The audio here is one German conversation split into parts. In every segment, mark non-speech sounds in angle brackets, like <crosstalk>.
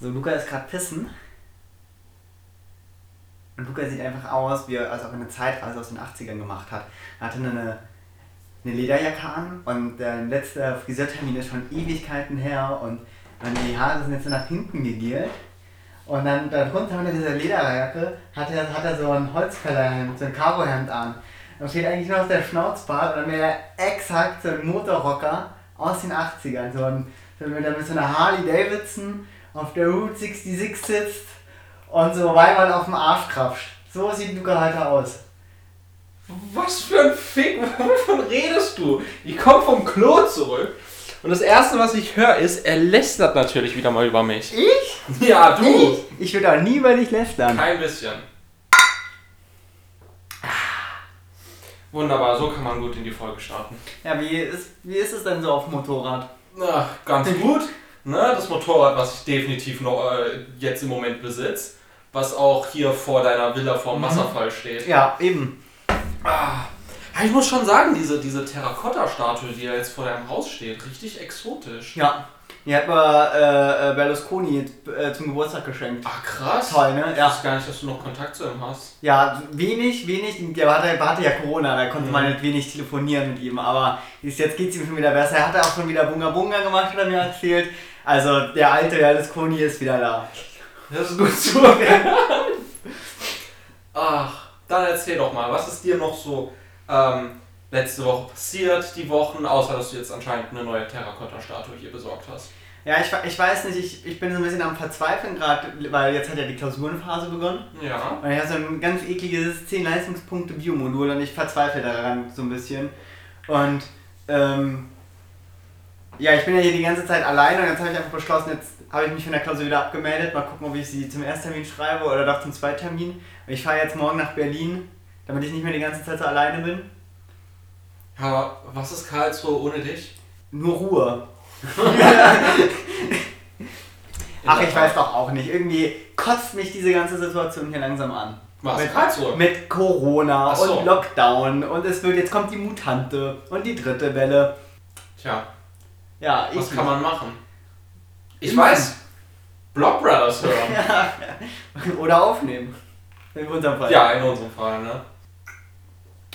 So, Luca ist gerade pissen. Und Luca sieht einfach aus, wie er also auch eine Zeitreise aus den 80ern gemacht hat. Er hatte eine, eine Lederjacke an und der letzte Friseurtermin ist schon Ewigkeiten her und, die Haare sind jetzt so nach hinten gegelt. Und dann darunter unter dieser Lederjacke hat er, hat er so ein Holzfällerhemd, so ein Karohemd an. Da steht eigentlich nur noch der Schnauzbart und dann wäre er exakt so ein Motorrocker aus den 80ern. So ein, mit so einer Harley Davidson auf der Route 66 sitzt und so Weibern auf dem Arsch krapscht. So sieht Luca heute aus. Was für ein Fick, <laughs> wovon redest du? Ich komme vom Klo zurück und das erste, was ich höre, ist, er lästert natürlich wieder mal über mich. Ich? Ja, du. Ich? Ich würde auch nie über dich lästern. Kein bisschen. Wunderbar, so kann man gut in die Folge starten. Ja, wie ist, wie ist es denn so auf dem Motorrad? Na, ganz <laughs> gut. Ne, das Motorrad, was ich definitiv noch äh, jetzt im Moment besitze, was auch hier vor deiner Villa vor dem Wasserfall steht. Ja, eben. Ah, ich muss schon sagen, diese, diese Terrakotta-Statue, die ja jetzt vor deinem Haus steht, richtig exotisch. Ja. Die hat mir äh, äh, Berlusconi äh, zum Geburtstag geschenkt. Ach krass. Toll, ne? Ich Ja. wusste gar nicht, dass du noch Kontakt zu ihm hast. Ja, wenig, wenig. Der hatte, hatte ja Corona, da konnte Mhm. man nicht wenig telefonieren mit ihm. Aber jetzt geht es ihm schon wieder besser. Er hat auch schon wieder Bunga Bunga gemacht, hat er mir erzählt. Also der alte Berlusconi ist wieder da. Das ist gut zu. <laughs> Ach, dann erzähl doch mal, was ist dir noch so ähm, letzte Woche passiert, die Wochen, außer dass du jetzt anscheinend eine neue Terrakotta-Statue hier besorgt hast. Ja, ich, ich weiß nicht, ich, ich bin so ein bisschen am Verzweifeln gerade, weil jetzt hat ja die Klausurenphase begonnen. Ja. Und ich habe so ein ganz ekliges 10 Leistungspunkte Biomodul und ich verzweifle daran so ein bisschen. Und ähm, ja, ich bin ja hier die ganze Zeit alleine und jetzt habe ich einfach beschlossen, jetzt habe ich mich von der Klausur wieder abgemeldet. Mal gucken, ob ich sie zum Ersttermin schreibe oder doch zum Zweitermin. Und ich fahre jetzt morgen nach Berlin, damit ich nicht mehr die ganze Zeit so alleine bin. Aber was ist Karlsruhe ohne dich? Nur Ruhe. <laughs> Ach, ich weiß doch auch nicht. Irgendwie kotzt mich diese ganze Situation hier langsam an. Was? Mit, Karlsruhe? mit Corona so. und Lockdown und es wird, jetzt kommt die Mutante und die dritte Welle. Tja, Ja, ich was kann man machen? Ich Impfen. weiß. Block Brothers hören. <laughs> Oder aufnehmen. In unserem Fall. ja, in unserem Fall, ne?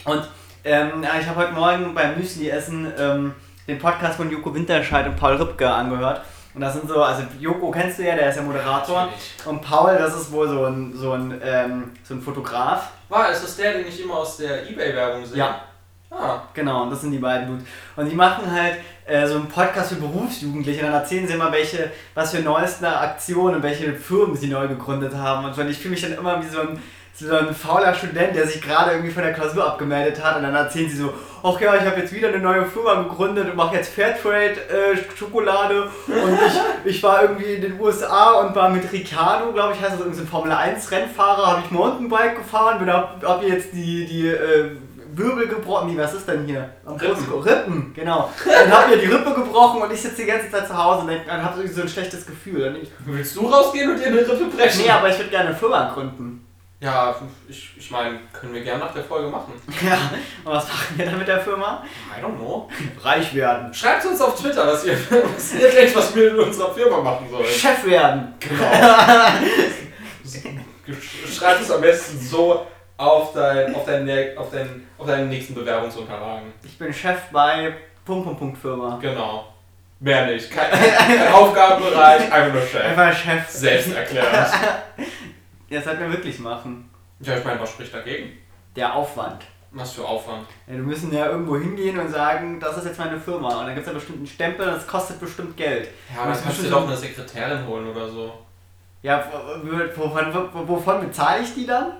Und ähm, ich habe heute Morgen beim Müsli-Essen ähm, den Podcast von Joko Winterscheid und Paul Ripke angehört. Und das sind so, also Joko kennst du ja, der ist ja Moderator. Natürlich. Und Paul, das ist wohl so ein, so ein, ähm, so ein Fotograf. War, ist das der, den ich immer aus der Ebay-Werbung sehe? Ja. Ah, Genau, und das sind die beiden Dudes. Und die machen halt äh, so einen Podcast für Berufsjugendliche. Und dann erzählen sie immer, welche, was für neueste Aktionen und welche Firmen sie neu gegründet haben. Und so. Und ich fühle mich dann immer wie so ein, so ein fauler Student, der sich gerade irgendwie von der Klausur abgemeldet hat. Und dann erzählen sie so, ach ja, ich habe jetzt wieder eine neue Firma gegründet und mache jetzt Fairtrade-Schokolade. und ich, ich war irgendwie in den USA und war mit Ricciardo, glaube ich, heißt das, irgendein so Formel 1-Rennfahrer, habe ich Mountainbike gefahren, bin hab, hab jetzt die, die äh, Wirbel gebrochen. Nee, was ist denn hier? Am Rippen. Rippen, genau. Dann hab mir die Rippe gebrochen und ich sitze die ganze Zeit zu Hause und denk- dann habe ich so ein schlechtes Gefühl. Und ich, willst du rausgehen und dir eine Rippe brechen? nee, aber ich würde gerne eine Firma gründen. Ja, ich, ich meine, können wir gerne nach der Folge machen. <laughs> Ja, und was machen wir dann mit der Firma? I don't know. Reich werden. Schreibt uns auf Twitter, was ihr, <laughs> was ihr denkt, was wir in unserer Firma machen sollen. Chef werden. Genau. <laughs> Schreibt es am besten so auf, dein, auf, dein, auf, dein, auf deinen nächsten Bewerbungsunterlagen. Ich bin Chef bei Punkt, Punkt, Punkt Firma. Genau. Mehr nicht. Kein, kein Aufgabenbereich, einfach nur Chef. Einfach Chef. Selbst erklärt. Ja, das sollten wir wirklich machen. Ja, ich meine, was spricht dagegen? Der Aufwand. Was für Aufwand. Ja, wir müssen ja irgendwo hingehen und sagen, das ist jetzt meine Firma. Und dann gibt es ja bestimmt einen Stempel und das kostet bestimmt Geld. Ja, aber Das dann kannst du doch eine Sekretärin holen oder so. Ja, wovon, wovon bezahle ich die dann?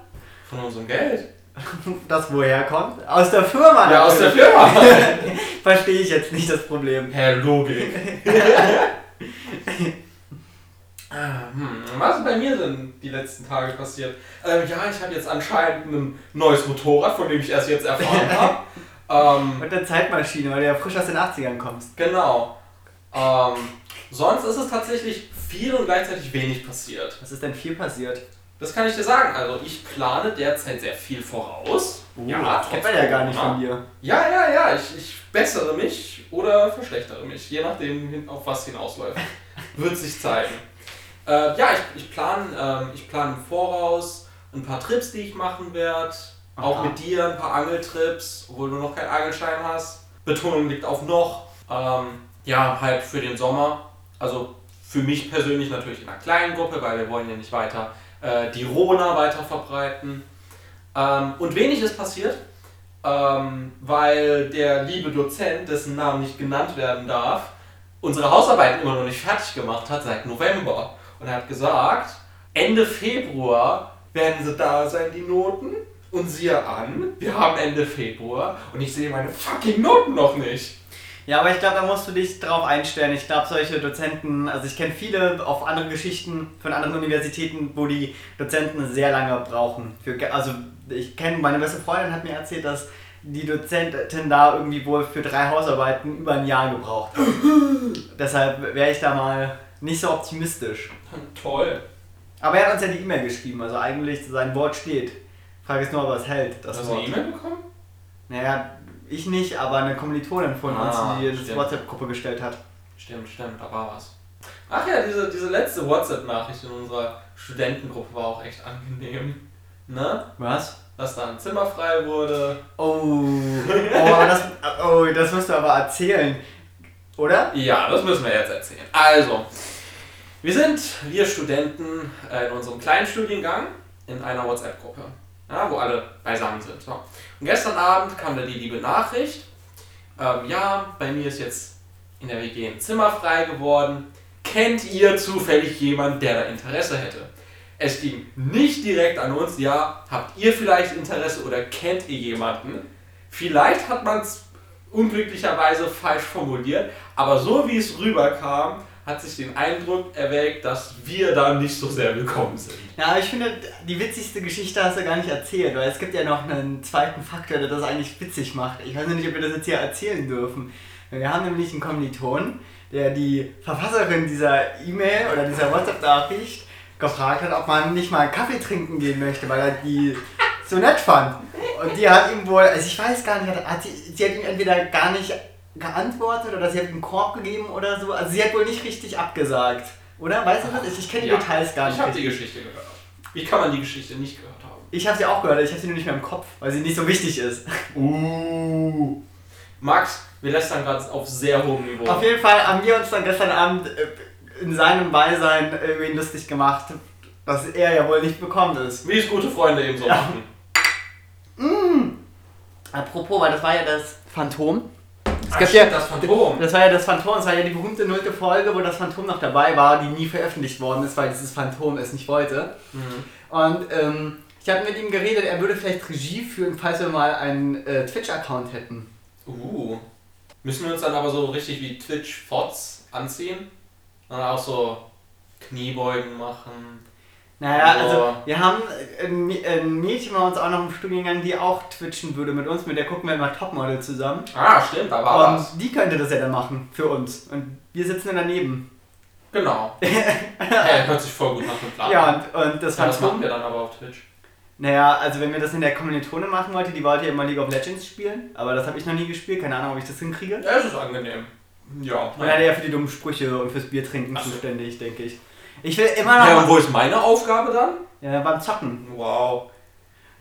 Von unserem Geld. <laughs> Das woher kommt? Aus der Firma. Ja, aus der. Firma. <laughs> Verstehe ich jetzt nicht das Problem. Herr Logik. <laughs> Ah, hm, was ist bei mir denn die letzten Tage passiert? Ähm, ja, ich habe jetzt anscheinend ein neues Motorrad, von dem ich erst jetzt erfahren <laughs> habe. ähm, Mit der Zeitmaschine, weil du ja frisch aus den 80ern kommst. genau. Ähm, sonst ist es tatsächlich viel und gleichzeitig wenig passiert. Was ist denn viel passiert? Das kann ich dir sagen. Also ich plane derzeit sehr viel voraus. das kennt man ja gar nicht von dir. Ja, ja, ja. Ich, ich bessere mich oder verschlechtere mich, je nachdem, auf was hinausläuft. <laughs> Wird sich zeigen. Äh, ja, ich, ich plane ähm, ich plan im Voraus ein paar Trips, die ich machen werde. Auch mit dir ein paar Angeltrips, obwohl du noch keinen Angelschein hast. Betonung liegt auf noch. Ähm, ja, halt für den Sommer. Also für mich persönlich natürlich in einer kleinen Gruppe, weil wir wollen ja nicht weiter äh, die Rona weiter verbreiten. Ähm, und wenig ist passiert, ähm, weil der liebe Dozent, dessen Namen nicht genannt werden darf, unsere Hausarbeiten immer noch nicht fertig gemacht hat seit November. Und er hat gesagt, Ende Februar werden sie da sein, die Noten. Und siehe an, wir haben Ende Februar und ich sehe meine fucking Noten noch nicht. Ja, aber ich glaube, da musst du dich drauf einstellen. Ich glaube, solche Dozenten, also ich kenne viele auf andere Geschichten von anderen Universitäten, wo die Dozenten sehr lange brauchen. Für, also ich kenne, meine beste Freundin hat mir erzählt, dass die Dozentin da irgendwie wohl für drei Hausarbeiten über ein Jahr gebraucht. <gasps> Deshalb wäre ich da mal nicht so optimistisch. Toll. Aber er hat uns ja die E-Mail geschrieben, also eigentlich sein Wort steht. Frage ist nur, ob er es hält, das Hast du Wort. eine E-Mail bekommen? Naja, ich nicht, aber eine Kommilitonin von Ah, uns, die das stimmt. WhatsApp-Gruppe gestellt hat. Stimmt, stimmt, da war was. Ach ja, diese, diese letzte WhatsApp-Nachricht in unserer Studentengruppe war auch echt angenehm. Ne? Was? Dass da ein Zimmer frei wurde. Oh, oh, das, oh, das musst du aber erzählen, oder? Ja, das müssen wir jetzt erzählen. Also, wir sind, wir Studenten, äh, in unserem kleinen Studiengang in einer WhatsApp-Gruppe, ja, wo alle beisammen sind. So. Und gestern Abend kam da die liebe Nachricht, ähm, ja, bei mir ist jetzt in der WG ein Zimmer frei geworden. Kennt ihr zufällig jemanden, der da Interesse hätte? Es ging nicht direkt an uns, ja, habt ihr vielleicht Interesse oder kennt ihr jemanden? Vielleicht hat man es unglücklicherweise falsch formuliert, aber so wie es rüberkam, hat sich den Eindruck erweckt, dass wir da nicht so sehr willkommen sind. Ja, ich finde, die witzigste Geschichte hast du gar nicht erzählt, weil es gibt ja noch einen zweiten Faktor, der das eigentlich witzig macht. Ich weiß nicht, ob wir das jetzt hier erzählen dürfen. Wir haben nämlich einen Kommiliton, der die Verfasserin dieser E-Mail oder dieser WhatsApp-Nachricht gefragt hat, ob man nicht mal einen Kaffee trinken gehen möchte, weil er die so nett fand. Und die hat ihm wohl, also ich weiß gar nicht, hat, sie, sie hat ihm entweder gar nicht geantwortet oder sie hat ihm einen Korb gegeben oder so. Also sie hat wohl nicht richtig abgesagt. Oder? Weißt du das? Ich, kenne die Ja, Details gar nicht. Ich habe die. Geschichte gehört. Wie kann man die Geschichte nicht gehört haben? Ich habe sie auch gehört, ich habe sie nur nicht mehr im Kopf, weil sie nicht so wichtig ist. Uh. Max, wir lästern gerade auf sehr hohem Niveau. Auf jeden Fall haben wir uns dann gestern Abend äh, in seinem Beisein ihn lustig gemacht, dass er ja wohl nicht bekommen ist. Wie es gute Freunde eben so Ja. machen. Apropos, weil das war ja das Phantom. Es Ach, ja, das Phantom. Das war ja das Phantom, das war ja die berühmte nullte Folge, wo das Phantom noch dabei war, die nie veröffentlicht worden ist, weil dieses Phantom es nicht wollte. Mhm. Und ähm, ich habe mit ihm geredet, er würde vielleicht Regie führen, falls wir mal einen äh, Twitch-Account hätten. Uh. Müssen wir uns dann aber so richtig wie Twitch-Fots anziehen? Dann auch so Kniebeugen machen. Naja, Also- also wir haben ein, Mä- ein Mädchen bei uns auch noch im Studiengang, die auch twitchen würde mit uns, mit der gucken wir immer Topmodel zusammen. Ah, stimmt, da war was. Und die könnte das ja dann machen für uns. Und wir sitzen dann daneben. Genau. <laughs> hey, hört sich voll gut nach einem Plan Ja, und, und das Ja, was machen Phantom. wir dann aber auf Twitch? Naja, also wenn wir das in der Kommilitone machen wollte, die wollte ja immer League of Legends spielen, aber das habe ich noch nie gespielt, keine Ahnung, ob ich das hinkriege. Ja, es ist angenehm. Ja. Und er ja für die dummen Sprüche und fürs Biertrinken Ach so. zuständig, denke ich. Ich will immer noch. Ja, und wo ist meine Aufgabe dann? ja, beim Zocken. Wow.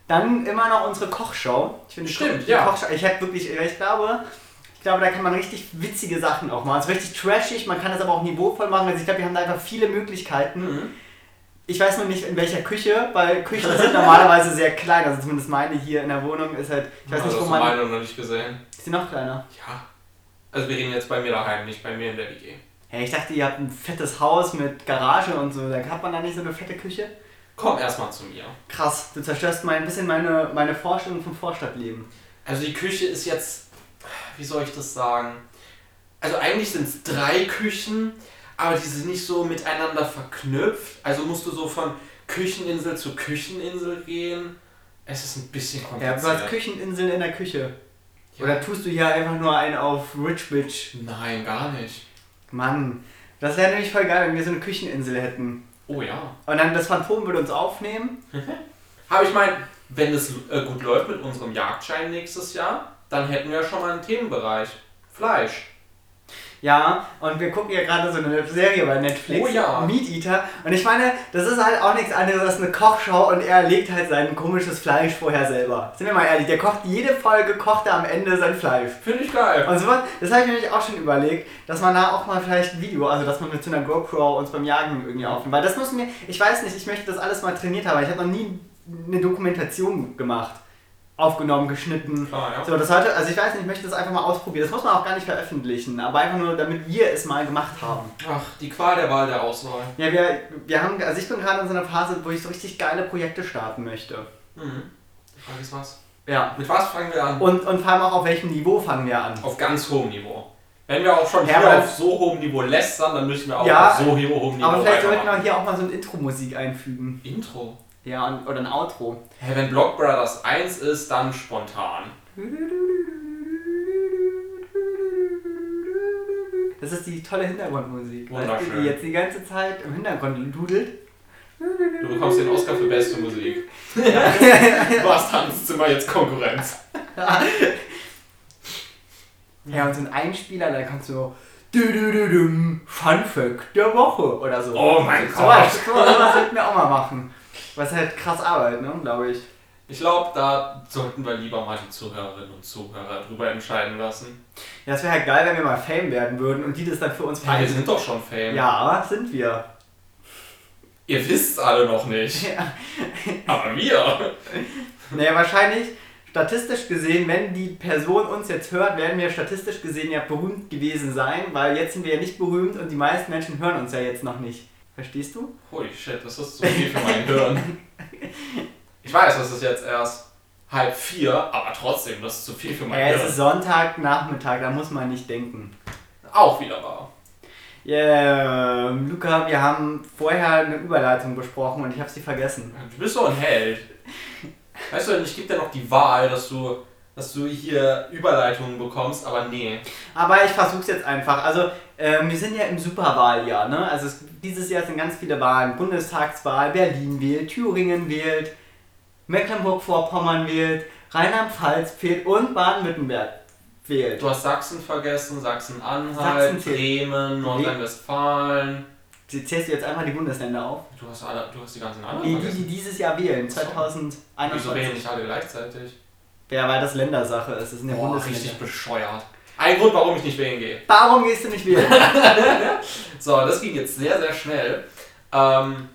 Dann immer noch unsere Kochshow. Ich finde Stimmt, die ja. Kochshow, ich habe wirklich, ich glaube, ich glaube, da kann man richtig witzige Sachen auch machen. Es ist richtig trashig, man kann das aber auch niveauvoll machen. Also ich glaube, wir haben da einfach viele Möglichkeiten. Mhm. Ich weiß nur nicht in welcher Küche, weil Küchen sind <laughs> normalerweise sehr klein. Also zumindest meine hier in der Wohnung ist halt, ich weiß Also, nicht, wo man. meine noch nicht gesehen. Ist die noch kleiner? Ja. Also wir reden jetzt bei mir daheim, nicht bei mir in der WG. Hey, ich dachte, ihr habt ein fettes Haus mit Garage und so. Da hat man da nicht so eine fette Küche? Komm erstmal zu mir. Krass, du zerstörst mal ein bisschen meine, meine Vorstellung vom Vorstadtleben. Also die Küche ist jetzt, wie soll ich das sagen? Also eigentlich sind es drei Küchen, aber die sind nicht so miteinander verknüpft. Also musst du so von Kücheninsel zu Kücheninsel gehen. Es ist ein bisschen Ja, kompliziert. du hast Kücheninseln in der Küche. Ja. Oder tust du hier einfach nur einen auf Rich Bitch? Nein, gar nicht. Mann, das wäre nämlich voll geil, wenn wir so eine Kücheninsel hätten. Oh ja. Und dann das Phantom würde uns aufnehmen. <laughs> Aber ich meine, wenn es äh, gut läuft mit unserem Jagdschein nächstes Jahr, dann hätten wir schon mal einen Themenbereich. Fleisch. Ja, und wir gucken ja gerade so eine Serie bei Netflix, Oh ja. Meat Eater. Und ich meine, das ist halt auch nichts anderes als eine Kochshow und er legt halt sein komisches Fleisch vorher selber. Sind wir mal ehrlich, der kocht jede Folge, kocht er am Ende sein Fleisch. Finde ich geil. Und sowas, das habe ich mir nämlich auch schon überlegt, dass man da auch mal vielleicht ein Video, also dass man mit so einer GoPro uns beim Jagen irgendwie aufnimmt. Weil das müssen wir, ich weiß nicht, ich möchte das alles mal trainiert haben, aber ich habe noch nie eine Dokumentation gemacht. Aufgenommen, geschnitten. Klar, ja. So, das heute, also ich weiß nicht, ich möchte das einfach mal ausprobieren. Das muss man auch gar nicht veröffentlichen, aber einfach nur, damit wir es mal gemacht haben. Ach, die Qual der Wahl der Auswahl. Ja, wir, wir haben, also ich bin gerade in so einer Phase, wo ich so richtig geile Projekte starten möchte. Mhm. Die Frage ist was? Ja. Mit was fangen wir an? Und, und vor allem auch auf welchem Niveau fangen wir an. Auf ganz hohem Niveau. Wenn wir auch schon Ja, hier auf so hohem Niveau lästern, dann müssen wir auch Ja, auf so hohem Niveau Aber vielleicht sollten wir hier auch mal so ein Intro-Musik einfügen. Intro. Ja, und, oder ein Outro. Hey, wenn Block Brothers 1 ist, dann spontan. Das ist die tolle Hintergrundmusik, weißt du, Wunderschön. die jetzt die ganze Zeit im Hintergrund dudelt. Du bekommst den Oscar für beste Musik. <laughs> Du hast Tanzzimmer jetzt Konkurrenz. Ja, und so ein Einspieler, da kannst du so Fun Fact der Woche oder so. Oh mein so, Gott. Was, so was sollten wir auch mal machen. Was halt krass Arbeit, ne, glaube ich. Ich glaube, da sollten wir lieber mal die Zuhörerinnen und Zuhörer drüber entscheiden lassen. Ja, das wäre halt geil, wenn wir mal Fame werden würden und die das dann für uns Ja, wir sind doch schon Fame. Ja, sind wir. Ihr wisst alle noch nicht. <laughs> Ja. Aber wir. Naja, wahrscheinlich, statistisch gesehen, wenn die Person uns jetzt hört, werden wir statistisch gesehen ja berühmt gewesen sein, weil jetzt sind wir ja nicht berühmt und die meisten Menschen hören uns ja jetzt noch nicht. Verstehst du? Holy shit, das ist zu viel für mein Hirn. <laughs> Ich weiß, das ist jetzt erst halb vier, aber trotzdem, das ist zu viel für mein Ja, es Hirn. ist Sonntagnachmittag, da muss man nicht denken. Auch wieder wahr. Ja, Luca, wir haben vorher eine Überleitung besprochen und ich habe sie vergessen. Du bist so ein Held. Weißt du, ich gebe dir noch die Wahl, dass du, dass du hier Überleitungen bekommst, aber nee. Aber ich versuch's jetzt einfach. Also, ähm, wir sind ja im Superwahljahr, ne? Also es, dieses Jahr sind ganz viele Wahlen. Bundestagswahl, Berlin wählt, Thüringen wählt, Mecklenburg-Vorpommern wählt, Rheinland-Pfalz wählt und Baden-Württemberg wählt. Du hast Sachsen vergessen, Sachsen-Anhalt, Sachsen. Bremen, Nordrhein-Westfalen. Sie zählst du jetzt einfach die Bundesländer auf? Du hast, alle, du hast die ganzen anderen Die, die, die vergessen. dieses Jahr wählen, Wieso wählen 2021. nicht alle gleichzeitig? Ja, weil das Ländersache ist. Das sind ja Boah, Bundesländer. richtig bescheuert. Ein Grund, warum ich nicht wählen gehe. Warum gehst du nicht wählen? <laughs> So, das ging jetzt sehr, sehr schnell. Ähm,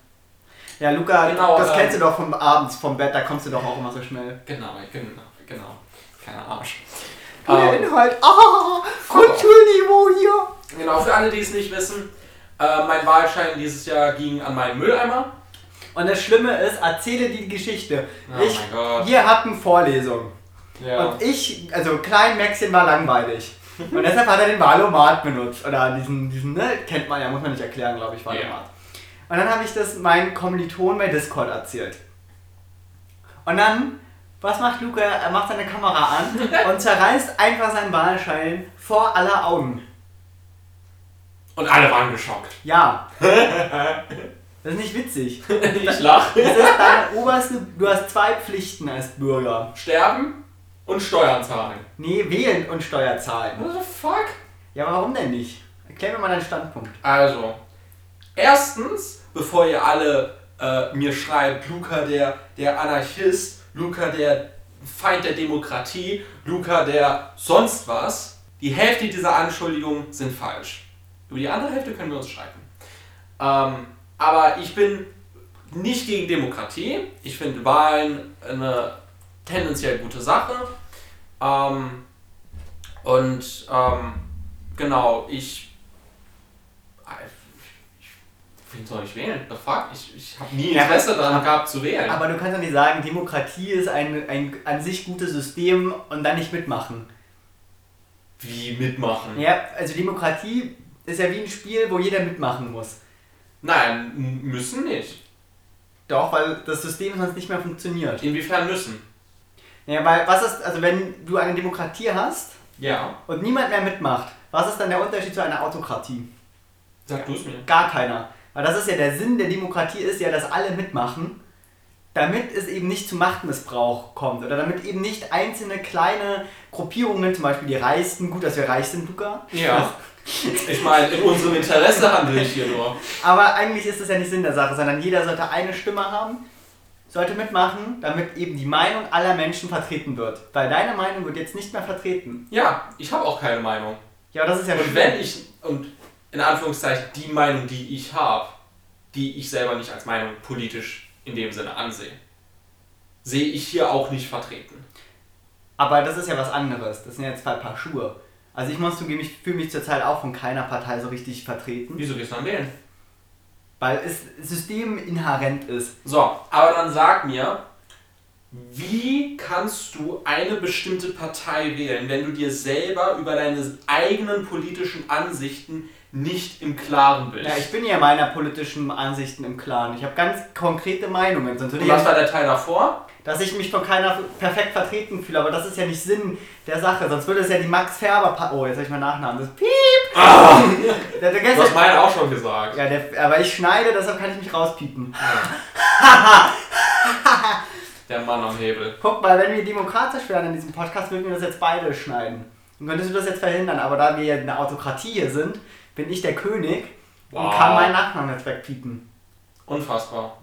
ja, Luca, Genau, das ähm, kennst du doch vom abends vom Bett, da kommst du doch auch immer so schnell. genau, genau, genau. Keiner Arsch. Der Ähm, Inhalt. Ah, Grundschulniveau hier. genau, für alle, die es nicht wissen, äh, mein Wahlschein dieses Jahr ging an meinen Mülleimer. Und das Schlimme ist, erzähle die Geschichte. Oh ich, mein Gott. wir hatten Vorlesung. Ja. Und ich, also Klein Maxchen war langweilig. Und deshalb hat er den Valomat benutzt. Oder diesen, diesen, ne, kennt man ja, muss man nicht erklären, glaube ich, Valomat. Und dann habe ich das meinen Kommilitonen bei Discord erzählt. Und dann, was macht Luca? Er macht seine Kamera an <laughs> und zerreißt einfach seinen Wahlschein vor aller Augen. Und alle waren geschockt. <laughs> Ja. Das ist nicht witzig. Ich lache. Das ist deine oberste, du hast zwei Pflichten als Bürger. Sterben und Steuern zahlen. Nee, wählen und Steuer zahlen. What the fuck? Ja, warum denn nicht? Erklär mir mal deinen Standpunkt. Also, erstens, bevor ihr alle äh, mir schreibt, Luca der, der Anarchist, Luca der Feind der Demokratie, Luca der sonst was, die Hälfte dieser Anschuldigungen sind falsch. Über die andere Hälfte können wir uns streiten. Ähm, aber ich bin nicht gegen Demokratie. Ich finde Wahlen eine tendenziell gute Sache. Ähm, und ähm, genau, ich Wen soll ich wählen? The fuck? Ich, ich habe nie Ja, Interesse aber- daran gehabt zu wählen. Aber du kannst doch nicht sagen, Demokratie ist ein, ein an sich gutes System und dann nicht mitmachen. Wie mitmachen? Ja, also Demokratie ist ja wie ein Spiel, wo jeder mitmachen muss. Nein, müssen nicht. Doch, weil das System sonst nicht mehr funktioniert. Inwiefern müssen? Ja, weil was ist, also wenn du eine Demokratie hast Ja. und niemand mehr mitmacht, was ist dann der Unterschied zu einer Autokratie? Sag du es mir. Gar keiner. Weil das ist ja der Sinn der Demokratie ist ja, dass alle mitmachen, damit es eben nicht zu Machtmissbrauch kommt oder damit eben nicht einzelne kleine Gruppierungen, zum Beispiel die Reichsten, gut, dass wir reich sind, Luca, Ja. Ich meine, in unserem Interesse handle ich hier nur. Aber eigentlich ist das ja nicht Sinn der Sache, sondern jeder sollte eine Stimme haben, sollte mitmachen, damit eben die Meinung aller Menschen vertreten wird. Weil deine Meinung wird jetzt nicht mehr vertreten. Ja, ich habe auch keine Meinung. Ja, das ist ja Und wenn ich, und in Anführungszeichen die Meinung, die ich habe, die ich selber nicht als Meinung politisch in dem Sinne ansehe, sehe ich hier auch nicht vertreten. Aber das ist ja was anderes. Das sind ja zwei Paar Schuhe. Also ich muss zugeben, ich fühle mich zurzeit auch von keiner Partei so richtig vertreten, Wieso gehst du dann wählen? Weil es systeminhärent ist. So, aber dann sag mir, wie kannst du eine bestimmte Partei wählen, wenn du dir selber über deine eigenen politischen Ansichten nicht im Klaren bist? Ja, ich bin ja meiner politischen Ansichten im Klaren. Ich habe ganz konkrete Meinungen. Sonst Und was war der Teil davor? Dass ich mich von keiner perfekt vertreten fühle, aber das ist ja nicht Sinn der Sache. Sonst würde es ja die Max Färber. Pa oh, jetzt habe ich meinen Nachnamen. Das Piep! Der, der Du hast meinen auch schon gesagt. ja, der, aber ich schneide, deshalb kann ich mich rauspiepen. <laughs> Der Mann am Hebel. Guck mal, wenn wir demokratisch wären in diesem Podcast, würden wir das jetzt beide schneiden. Dann könntest du das jetzt verhindern, aber da wir ja eine Autokratie hier sind, bin ich der König und Wow. kann meinen Nachnamen jetzt wegpiepen. Unfassbar.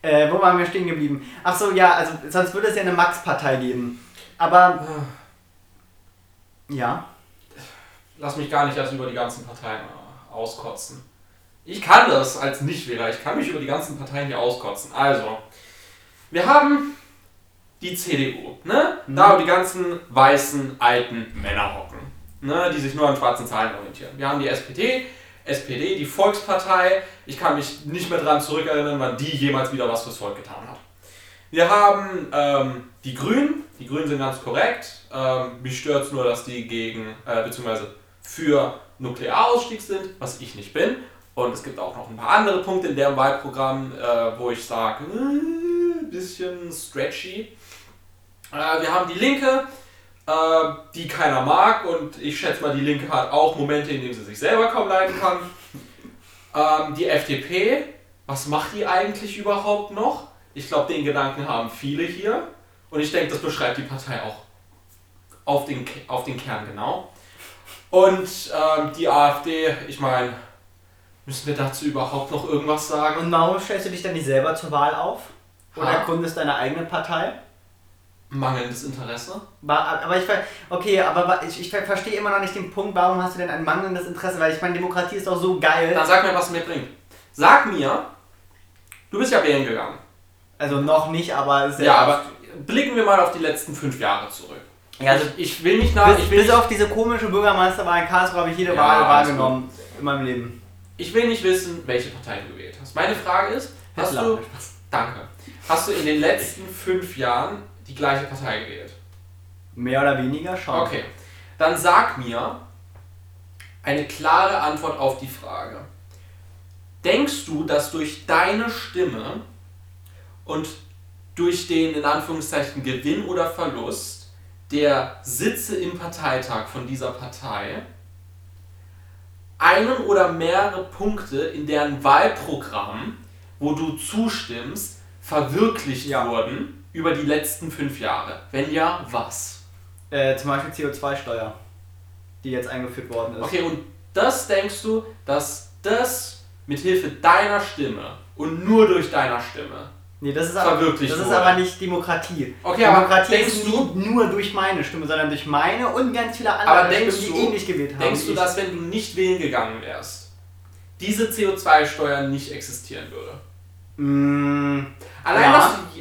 Äh, wo waren wir stehen geblieben? Ach so, ja, also sonst würde es ja eine Max-Partei geben. Aber, ja. Lass mich gar nicht erst über die ganzen Parteien äh, auskotzen. Ich kann das als Nichtwähler. Ich kann mich über die ganzen Parteien hier auskotzen. Also, wir haben die CDU, ne? Da wo die ganzen weißen alten Männer hocken, ne? Die sich nur an schwarzen Zahlen orientieren. Wir haben die SPD, SPD, die Volkspartei. Ich kann mich nicht mehr dran zurückerinnern, wann die jemals wieder was fürs Volk getan hat. Wir haben ähm, die Grünen. Die Grünen sind ganz korrekt. Ähm, mich stört es nur, dass die gegen, äh, beziehungsweise für Nuklearausstieg sind, was ich nicht bin. Und es gibt auch noch ein paar andere Punkte in deren Wahlprogramm, äh, wo ich sage, äh, bisschen stretchy. Äh, wir haben die Linke, äh, die keiner mag. Und ich schätze mal, die Linke hat auch Momente, in denen sie sich selber kaum leiden kann. Ähm, die FDP, was macht die eigentlich überhaupt noch? Ich glaube, den Gedanken haben viele hier. Und ich denke, das beschreibt die Partei auch auf den, auf den Kern genau. Und ähm, die AfD, ich meine, müssen wir dazu überhaupt noch irgendwas sagen? Und warum stellst du dich dann nicht selber zur Wahl auf? Oder Ha? gründest deine eigene Partei? Mangelndes Interesse? Aber ich, okay, aber ich, ich ver- verstehe immer noch nicht den Punkt, warum hast du denn ein mangelndes Interesse? Weil ich meine, Demokratie ist doch so geil. Dann sag mir, was es mir bringt. Sag mir, du bist ja wählen gegangen. Also noch nicht, aber es ist Ja, aber blicken wir mal auf die letzten fünf Jahre zurück. Ja, also ich, ich will nicht nach. bis, Ich will bis nicht, auf diese komische Bürgermeisterwahl in Karlsruhe habe ich jede Ja, Wahl wahrgenommen in meinem Leben. ich will nicht wissen, welche Partei du gewählt hast. Meine Frage ist, hast Hitler. du. Danke. Hast du in den letzten fünf Jahren die gleiche Partei gewählt? Mehr oder weniger schon. Okay. Dann sag mir eine klare Antwort auf die Frage. Denkst du, dass durch deine Stimme und durch den in Anführungszeichen Gewinn oder Verlust der Sitze im Parteitag von dieser Partei einen oder mehrere Punkte in deren Wahlprogramm, wo du zustimmst, verwirklicht Ja. wurden über die letzten fünf Jahre? Wenn ja, was? Äh, zum Beispiel CO2-Steuer, die jetzt eingeführt worden ist. Okay, und das denkst du, dass das mit Hilfe deiner Stimme und nur durch deiner Stimme. Nee, das ist aber, das ist aber nicht Demokratie. Okay, aber Demokratie denkst ist du- nie nur durch meine Stimme, sondern durch meine und ganz viele andere Stimmen, du- die ähnlich gewählt haben. Denkst du, dass wenn du nicht wählen gegangen wärst, diese CO2-Steuer nicht existieren würde? Mm, Allein, Ja. dass du.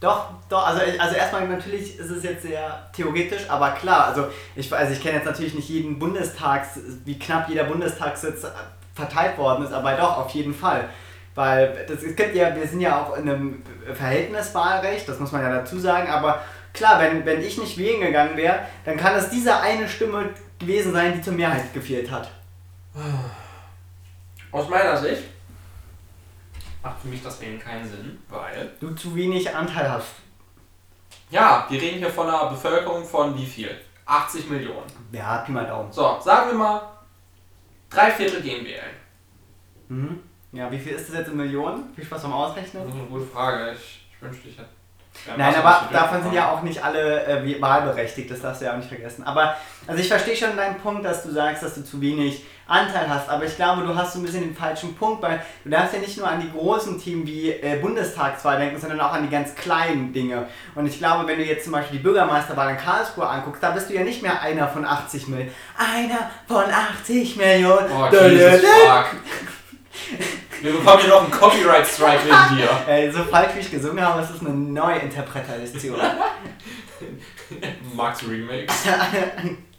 Doch, doch, also, also erstmal natürlich ist es jetzt sehr theoretisch, aber klar, also ich, also ich kenne jetzt natürlich nicht jeden Bundestags, wie knapp jeder Bundestagssitz verteilt worden ist, aber doch, auf jeden Fall. Weil das, es gibt ja, wir sind ja auch in einem Verhältniswahlrecht, das muss man ja dazu sagen, aber klar, wenn, wenn ich nicht wählen gegangen wäre, dann kann es diese eine Stimme gewesen sein, die zur Mehrheit gefehlt hat. Aus meiner Sicht macht für mich das Wählen keinen Sinn, weil. Du zu wenig Anteil hast. Ja, wir reden hier von einer Bevölkerung von wie viel? 80 Millionen. Ja, Pi mal Daumen. So, sagen wir mal, drei Viertel gehen wählen. Mhm. Ja, wie viel ist das jetzt in Millionen? Viel Spaß beim Ausrechnen. Das ist eine gute Frage. Ich, ich wünschte, ich hätte. Nein, aber davon sind ja auch nicht alle äh, wahlberechtigt, das darfst du ja auch nicht vergessen. Aber, also ich verstehe schon deinen Punkt, dass du sagst, dass du zu wenig Anteil hast, aber ich glaube, du hast so ein bisschen den falschen Punkt, weil du darfst ja nicht nur an die großen Themen wie äh, Bundestagswahl denken, sondern auch an die ganz kleinen Dinge. Und ich glaube, wenn du jetzt zum Beispiel die Bürgermeisterwahl in Karlsruhe anguckst, da bist du ja nicht mehr einer von 80 Millionen. Einer von 80 Millionen. Oh, Jesus, fuck. Wir bekommen hier noch einen Copyright-Strike wegen dir. <laughs> Ey, so falsch wie ich gesungen habe, ist das eine neue Interpretation. Max Remix.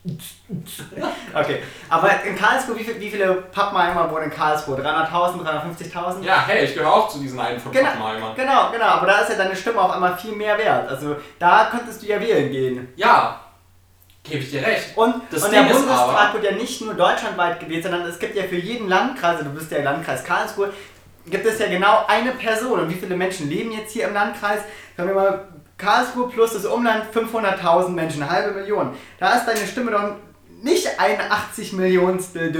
<laughs> okay, aber in Karlsruhe, wie, viel, wie viele Pappenheimer wohnen in Karlsruhe? 300.000, 350.000? Ja, hey, ich gehöre auch zu diesen einen von genau, Pappenheimern. Genau, genau, aber da ist ja deine Stimme auf einmal viel mehr wert. Also da könntest du ja wählen gehen. Ja, Gebe ich dir recht. Und, das und der Bundestag aber, wird ja nicht nur deutschlandweit gewählt, sondern es gibt ja für jeden Landkreis, also du bist ja im Landkreis Karlsruhe, gibt es ja genau eine Person. Und wie viele Menschen leben jetzt hier im Landkreis? Sagen wir mal, Karlsruhe plus das Umland 500.000 Menschen, eine halbe Million. Da ist deine Stimme doch nicht ein 80 Millionstel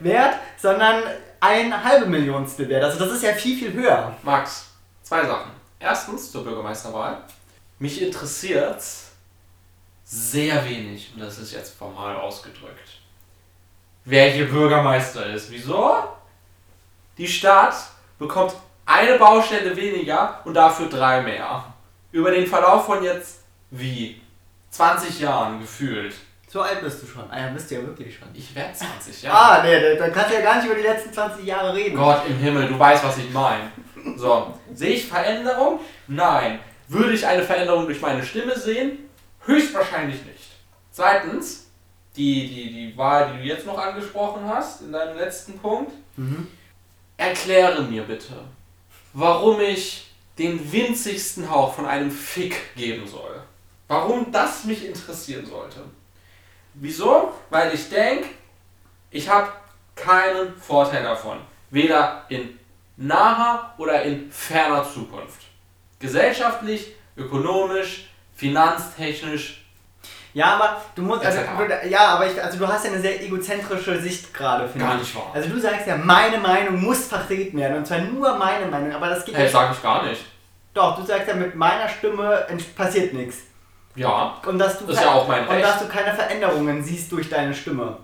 wert, sondern ein halbe Millionstel wert. Also das ist ja viel, viel höher. Max, zwei Sachen. Erstens zur Bürgermeisterwahl. Mich interessiert sehr wenig, und das ist jetzt formal ausgedrückt, wer hier Bürgermeister ist. Wieso? Die Stadt bekommt eine Baustelle weniger und dafür drei mehr. Über den Verlauf von jetzt wie? 20 Jahren gefühlt. So alt bist du schon. Ah ja, bist du ja wirklich schon. Ich werde 20 Jahre. ah, nee, dann kannst du ja gar nicht über die letzten 20 Jahre reden. Gott im Himmel, du weißt, was ich meine. So, sehe ich Veränderung? Nein. Würde ich eine Veränderung durch meine Stimme sehen? Höchstwahrscheinlich nicht. Zweitens, die, die, die Wahl, die du jetzt noch angesprochen hast, in deinem letzten Punkt. Mhm. Erkläre mir bitte, warum ich den winzigsten Hauch von einem Fick geben soll. Warum das mich interessieren sollte. Wieso? Weil ich denke, ich habe keinen Vorteil davon. Weder in naher oder in ferner Zukunft. Gesellschaftlich, ökonomisch, finanztechnisch. Ja, aber du musst, also, ja, aber ich, also du hast ja eine sehr egozentrische Sicht gerade, finde ich. Gar nicht wahr. Also du sagst ja, meine Meinung muss vertreten werden und zwar nur meine Meinung, aber das geht hey, ja. sage ich gar nicht. Doch, du sagst ja, mit meiner Stimme passiert nichts. Ja. Und dass du das ist ja auch mein Recht. Und dass du keine Veränderungen siehst durch deine Stimme.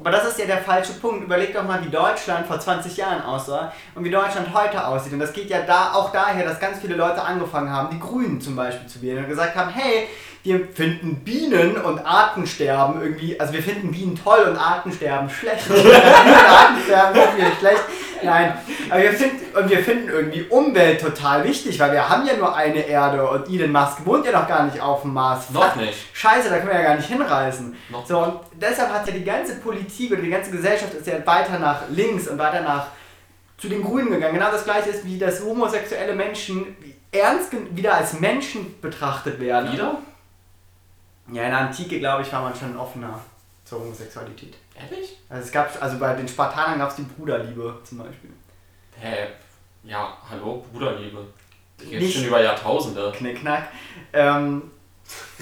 Aber das ist ja der falsche Punkt. Überleg doch mal, wie Deutschland vor 20 Jahren aussah und wie Deutschland heute aussieht. Und das geht ja da auch daher, dass ganz viele Leute angefangen haben, die Grünen zum Beispiel zu wählen und gesagt haben, hey, wir finden Bienen und Artensterben irgendwie, also wir finden Bienen toll und Artensterben schlecht. <laughs> Bienen Artensterben finden wir schlecht. Nein, aber wir finden, und wir finden irgendwie Umwelt total wichtig, weil wir haben ja nur eine Erde und Elon Musk wohnt ja noch gar nicht auf dem Mars. Noch nicht. Scheiße, da können wir ja gar nicht hinreisen. Noch so, und deshalb hat ja die ganze Politik oder die ganze Gesellschaft ist ja weiter nach links und weiter nach zu den Grünen gegangen. Genau das gleiche ist, wie das homosexuelle Menschen ernst wieder als Menschen betrachtet werden. Wieder? Ja, in der Antike, glaube ich, war man schon offener zur Homosexualität. Ehrlich? Also es gab, also bei den Spartanern gab es die Bruderliebe zum Beispiel. Hä? Ja, hallo, Bruderliebe. Die gibt schon über Jahrtausende. Knickknack. Ähm,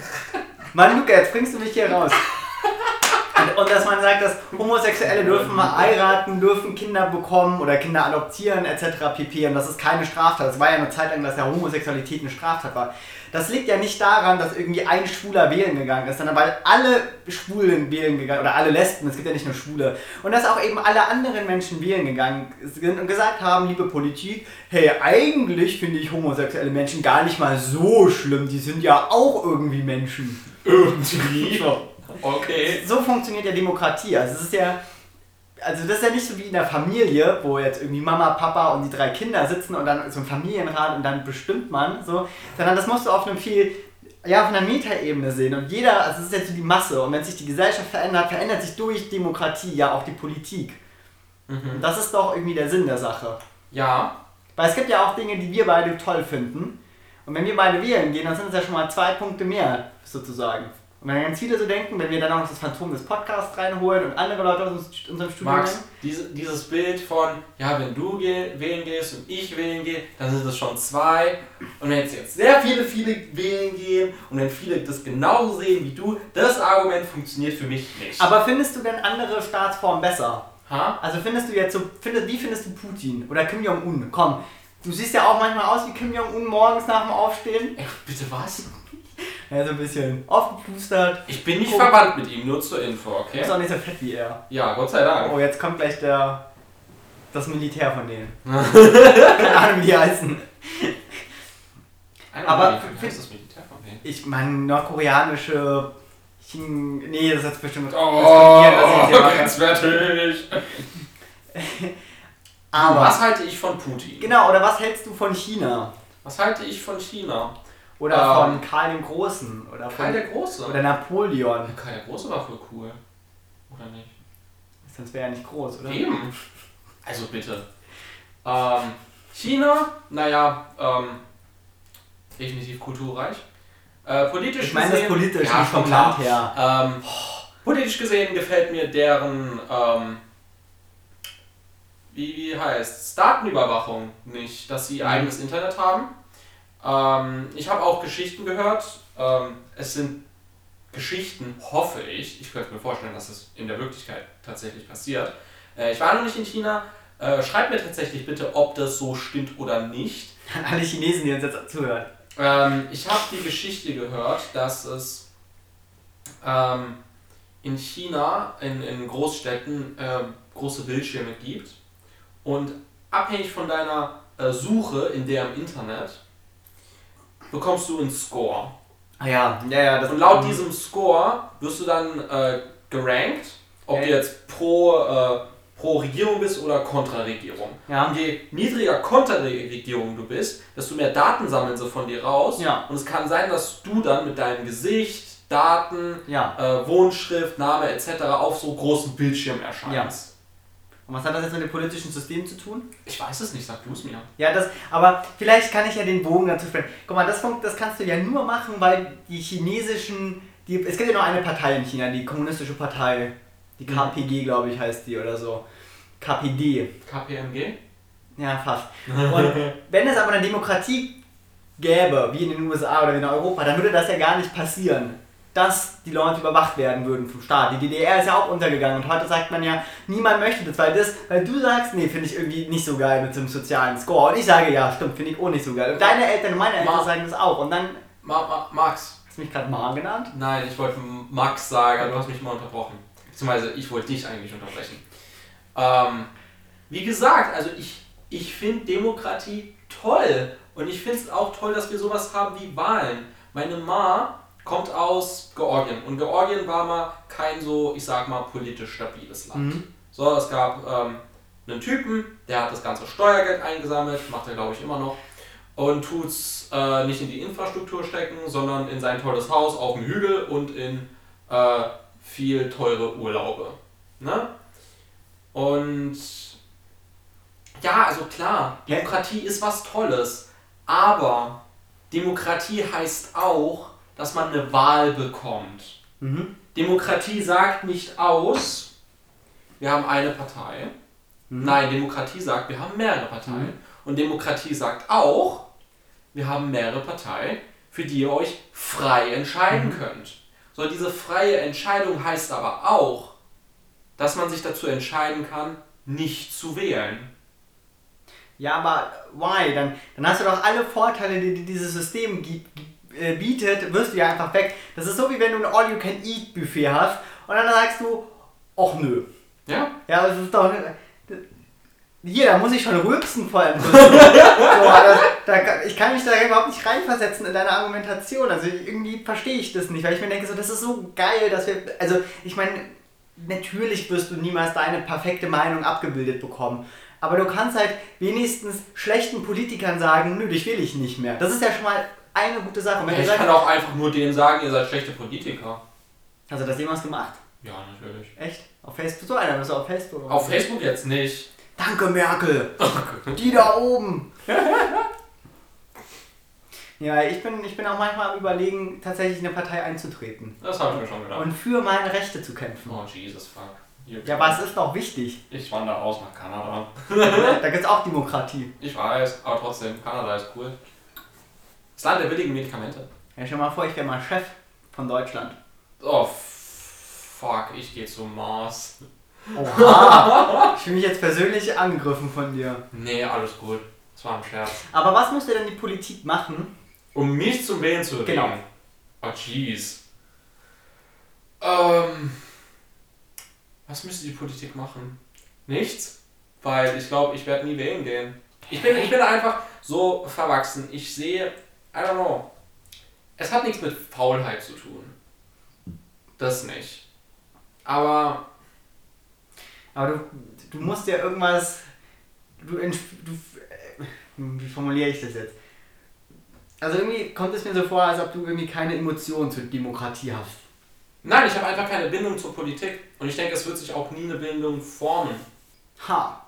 <laughs> Mann, Luca, jetzt bringst du mich hier raus. <laughs> Und, und, dass man sagt, dass Homosexuelle dürfen mal heiraten, dürfen Kinder bekommen oder Kinder adoptieren etc. pp. Und das ist keine Straftat. Es war ja eine Zeit lang, dass ja Homosexualität eine Straftat war. Das liegt ja nicht daran, dass irgendwie ein Schwuler wählen gegangen ist, sondern weil alle Schwulen wählen gegangen oder alle Lesben, es gibt ja nicht nur Schwule, und dass auch eben alle anderen Menschen wählen gegangen sind und gesagt haben, liebe Politik, hey, eigentlich finde ich homosexuelle Menschen gar nicht mal so schlimm, die sind ja auch irgendwie Menschen. Irgendwie. Okay. So funktioniert ja Demokratie. Also es ist ja also das ist ja nicht so wie in der Familie, wo jetzt irgendwie Mama, Papa und die drei Kinder sitzen und dann so ein Familienrat und dann bestimmt man so, sondern das musst du auf einem viel, ja, auf einer Metaebene sehen und jeder, also das ist jetzt so die Masse und wenn sich die Gesellschaft verändert, verändert sich durch Demokratie ja auch die Politik. Mhm. Und das ist doch irgendwie der Sinn der Sache. Ja. Weil es gibt ja auch Dinge, die wir beide toll finden und wenn wir beide wählen gehen, dann sind es ja schon mal zwei Punkte mehr sozusagen. Und wenn ganz viele so denken, wenn wir dann auch noch das Phantom des Podcasts reinholen und andere Leute aus unserem Studio Max, diese, dieses Bild von, ja, wenn du wählen gehst und ich wählen gehe, dann sind es schon zwei. Und wenn jetzt, jetzt sehr viele, viele wählen gehen und wenn viele das genauso sehen wie du, das Argument funktioniert für mich nicht. Aber findest du denn andere Staatsformen besser? Ha? Also findest du jetzt so, findest, wie findest du Putin oder Kim Jong-un? Komm, Du siehst ja auch manchmal aus wie Kim Jong-un morgens nach dem Aufstehen. Ey, bitte was? <laughs> Ja, so ein bisschen aufgeplustert. Ich bin nicht Guck. verwandt mit ihm, nur zur Info, okay? Ist auch nicht so fett wie er. Ja, Gott sei Dank. Oh, jetzt kommt gleich der. das Militär von denen. <laughs> Keine Ahnung, wie die heißen. Einer Aber für- ist das Militär von wem? Ich meine, nordkoreanische. Chin nee, das ist jetzt bestimmt. das Oh, dass ich jetzt hier mache. grenzwertig. Aber. Was halte ich von Putin? Genau, oder was hältst du von China? Was halte ich von China? Oder Ähm, von Karl dem Großen? Oder von. Karl der Große. oder Napoleon? Karl der Große war voll cool. Oder nicht? Sonst wäre er nicht groß, oder? Eben. Also bitte. Ähm, China, naja, ähm, definitiv kulturreich. Äh, politisch Ich meine das gesehen, politisch, ja, nicht vom. Land her. Ähm, politisch gesehen gefällt mir deren, ähm, wie, wie heißt Datenüberwachung nicht, dass sie ihr Mhm. eigenes Internet haben. Ähm, ich habe auch Geschichten gehört. Ähm, es sind Geschichten, hoffe ich. Ich könnte mir vorstellen, dass es in der Wirklichkeit tatsächlich passiert. Äh, ich war noch nicht in China. Äh, schreibt mir tatsächlich bitte, ob das so stimmt oder nicht. An alle Chinesen, die uns jetzt zuhören. Ähm, ich habe die Geschichte gehört, dass es ähm, in China, in, in Großstädten, ähm, große Bildschirme gibt und abhängig von deiner äh, Suche in deren Internet bekommst du einen Score. Ah ja, ja, ja. Und laut diesem Score wirst du dann äh, gerankt, ob Ja. du jetzt pro, äh, pro Regierung bist oder Kontraregierung. Ja. Und je niedriger Konterregierung du bist, desto mehr Daten sammeln sie von dir raus. Ja. Und es kann sein, dass du dann mit deinem Gesicht, Daten, Ja. äh, Wohnschrift, Name etc. auf so großen Bildschirm erscheinst. Und was hat das jetzt mit dem politischen System zu tun? Ich weiß es nicht, sag du es mir. Ja, das, aber vielleicht kann ich ja den Bogen dazu sprechen. Guck mal, das, das kannst du ja nur machen, weil die chinesischen, die, es gibt ja nur eine Partei in China, die kommunistische Partei, die Mhm. KPG, glaube ich, heißt die oder so. KPD. KPMG? Ja, fast. <laughs> Und wenn es aber eine Demokratie gäbe, wie in den USA oder wie in Europa, dann würde das ja gar nicht passieren, dass die Leute überwacht werden würden vom Staat. Die DDR ist ja auch untergegangen und heute sagt man ja, niemand möchte das, weil das, weil du sagst, nee, finde ich irgendwie nicht so geil mit so einem sozialen Score. Und ich sage, ja, stimmt, finde ich auch nicht so geil. Und deine Eltern und meine Eltern Ma- sagen das auch. Und dann, Ma Ma Max. hast du mich gerade Maren genannt? Nein, ich wollte Max sagen, du hast mich mal unterbrochen. Beziehungsweise ich wollte dich eigentlich unterbrechen. Ähm, wie gesagt, also ich, ich finde Demokratie toll. Und ich finde es auch toll, dass wir sowas haben wie Wahlen. Meine Ma kommt aus Georgien. Und Georgien war mal kein so, ich sag mal, politisch stabiles Land. Mhm. So, es gab ähm, einen Typen, der hat das ganze Steuergeld eingesammelt, macht er glaube ich immer noch, und tut es äh, nicht in die Infrastruktur stecken, sondern in sein tolles Haus auf dem Hügel und in äh, viel teure Urlaube. Ne? Und ja, also klar. Demokratie ist was Tolles, aber Demokratie heißt auch, dass man eine Wahl bekommt. Mhm. Demokratie sagt nicht aus, wir haben eine Partei. Mhm. Nein, Demokratie sagt, wir haben mehrere Parteien. Mhm. Und Demokratie sagt auch, wir haben mehrere Parteien, für die ihr euch frei entscheiden Mhm. könnt. So, diese freie Entscheidung heißt aber auch, dass man sich dazu entscheiden kann, nicht zu wählen. Ja, aber why? Dann, dann hast du doch alle Vorteile, die, die dieses System gi- gi- äh, bietet, wirst du ja einfach weg. Das ist so wie wenn du ein All-You-Can-Eat-Buffet hast und dann sagst du, ach nö. Ja? Ja, das ist doch. Hier, da muss ich schon rülpsen vor allem. <laughs> so, das, da, ich kann mich da überhaupt nicht reinversetzen in deine Argumentation. Also irgendwie verstehe ich das nicht, weil ich mir denke, so, das ist so geil, dass wir. Also, ich meine, natürlich wirst du niemals deine perfekte Meinung abgebildet bekommen. Aber du kannst halt wenigstens schlechten Politikern sagen, nö, dich will ich nicht mehr. Das ist ja schon mal eine gute Sache. Und wenn Ich du sagst, kann auch einfach nur denen sagen, ihr seid schlechte Politiker. hast du das jemals gemacht? Ja, natürlich. Echt? Auf Facebook? So einer bist du auf Facebook. Auf Facebook jetzt nicht. Danke, Merkel! <laughs> Die da oben! <laughs> ja, ich bin, ich bin auch manchmal am überlegen, tatsächlich in eine Partei einzutreten. Das habe ich mir schon gedacht. Und für meine Rechte zu kämpfen. Oh, Jesus, fuck. Hier- Ja, aber es ist doch wichtig. Ich wandere aus nach Kanada. <laughs> Da gibt es auch Demokratie. Ich weiß, aber trotzdem, Kanada ist cool. Das Land der billigen Medikamente. Ja, stell mal vor, ich wäre mal Chef von Deutschland. Oh, fuck, ich gehe zum Mars. Oha! <laughs> ich fühle mich jetzt persönlich angegriffen von dir. Nee, alles gut. Das war ein Scherz. Aber was müsste denn die Politik machen? Um mich zum Wählen zu reden. Genau. Oh, jeez. Ähm, was müsste die Politik machen? Nichts. Weil ich glaube, ich werde nie wählen gehen. Ich bin, ich bin einfach so verwachsen. Ich sehe, I don't know. Es hat nichts mit Faulheit zu tun. Das nicht. Aber Aber du, du musst ja irgendwas. Du, du äh, wie formuliere ich das jetzt? Also irgendwie kommt es mir so vor, als ob du irgendwie keine Emotionen zur Demokratie hast. nein, ich habe einfach keine Bindung zur Politik. Und ich denke, es wird sich auch nie eine Bindung formen. Ha.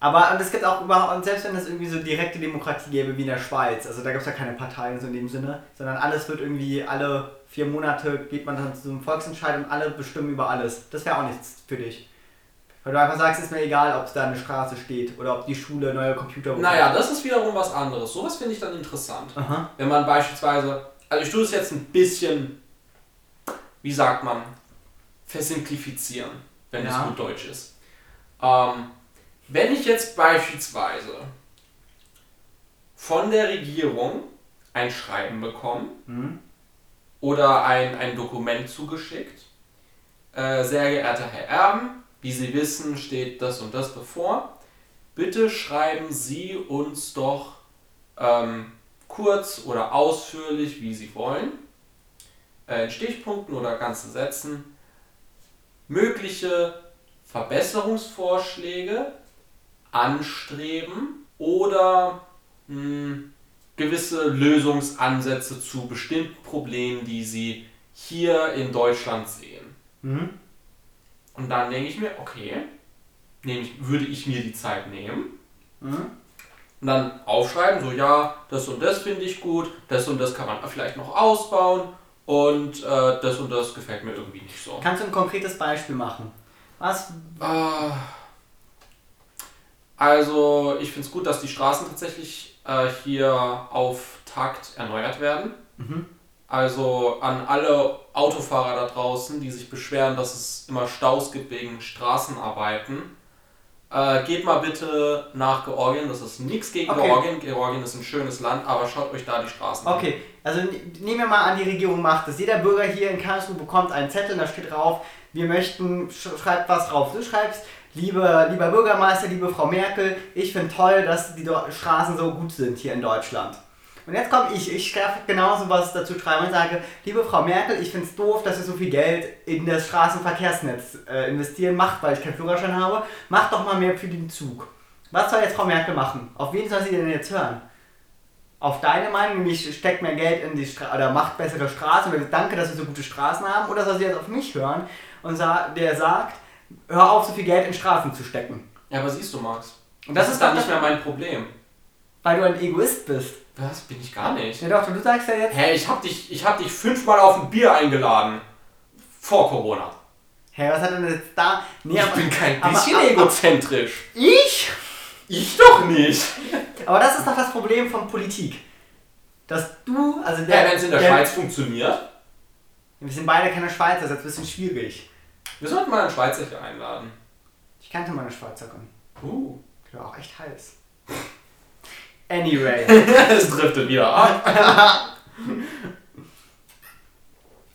Aber und es gibt auch überhaupt, und selbst wenn es irgendwie so direkte Demokratie gäbe wie in der Schweiz, also da gibt es ja keine Parteien so in dem Sinne, sondern alles wird irgendwie alle vier Monate geht man dann zu einem Volksentscheid und alle bestimmen über alles. Das wäre auch nichts für dich. Weil du einfach sagst, ist mir egal, ob es da eine Straße steht oder ob die Schule neue Computer bekommt. Naja, das ist wiederum was anderes. Sowas finde ich dann interessant. Aha. Wenn man beispielsweise, also ich tue es jetzt ein bisschen, wie sagt man, versimplifizieren, wenn Ja. es gut Deutsch ist. Ähm, wenn ich jetzt beispielsweise von der Regierung ein Schreiben bekomme Mhm. oder ein, ein Dokument zugeschickt, äh, sehr geehrter Herr Erben, wie Sie wissen, steht das und das bevor. Bitte schreiben Sie uns doch ähm, kurz oder ausführlich, wie Sie wollen, äh, in Stichpunkten oder ganzen Sätzen, mögliche Verbesserungsvorschläge anstreben oder mh, gewisse Lösungsansätze zu bestimmten Problemen, die Sie hier in Deutschland sehen. Mhm. Und dann denke ich mir, okay, ich, würde ich mir die Zeit nehmen Mhm. und dann aufschreiben, so ja, das und das finde ich gut, das und das kann man vielleicht noch ausbauen und äh, das und das gefällt mir irgendwie nicht so. Kannst du ein konkretes Beispiel machen? Was? Äh, also ich finde es gut, dass die Straßen tatsächlich äh, hier auf Takt erneuert werden. Mhm. Also an alle Autofahrer da draußen, die sich beschweren, dass es immer Staus gibt wegen Straßenarbeiten. Äh, geht mal bitte nach Georgien. Das ist nichts gegen Okay. Georgien. Georgien ist ein schönes Land, aber schaut euch da die Straßen an. Okay, also ne- nehmen wir mal an, die Regierung macht das. Jeder Bürger hier in Karlsruhe bekommt einen Zettel, da steht drauf, wir möchten, sch schreibt was drauf. Du schreibst, liebe, lieber Bürgermeister, liebe Frau Merkel, ich finde toll, dass die Straßen so gut sind hier in Deutschland. Und jetzt komme ich, ich darf genauso was dazu schreiben und sage, liebe Frau Merkel, ich finde es doof, dass ihr so viel Geld in das Straßenverkehrsnetz äh, investieren macht, weil ich keinen Führerschein habe. Macht doch mal mehr für den Zug. Was soll jetzt Frau Merkel machen? Auf wen soll sie denn jetzt hören? Auf deine Meinung, nämlich steckt mehr Geld in die Straße oder macht bessere Straßen oder danke, dass wir so gute Straßen haben, oder soll sie jetzt auf mich hören und sa der sagt, hör auf, so viel Geld in Straßen zu stecken? Ja, aber siehst du, Max. Und Das, das ist dann nicht das- mehr mein Problem. Weil du ein Egoist bist. Was? Bin ich gar nicht. Ja doch, du sagst ja jetzt, Hä, ich hab dich, ich hab dich fünfmal auf ein Bier eingeladen. Vor Corona. hä, was hat denn jetzt da? Nee, Ich aber- bin kein bisschen aber- egozentrisch. Ich? Ich doch nicht. Aber das ist doch das Problem von Politik. Dass du, also Ja, wenn es in der Schweiz funktioniert. Wir sind beide keine Schweizer, das ist ein bisschen schwierig. Wir sollten mal einen Schweizer hier einladen. Ich kannte mal eine Schweizerin. Uh. Die war auch echt heiß. Anyway. <laughs> es driftet wieder ab. <laughs>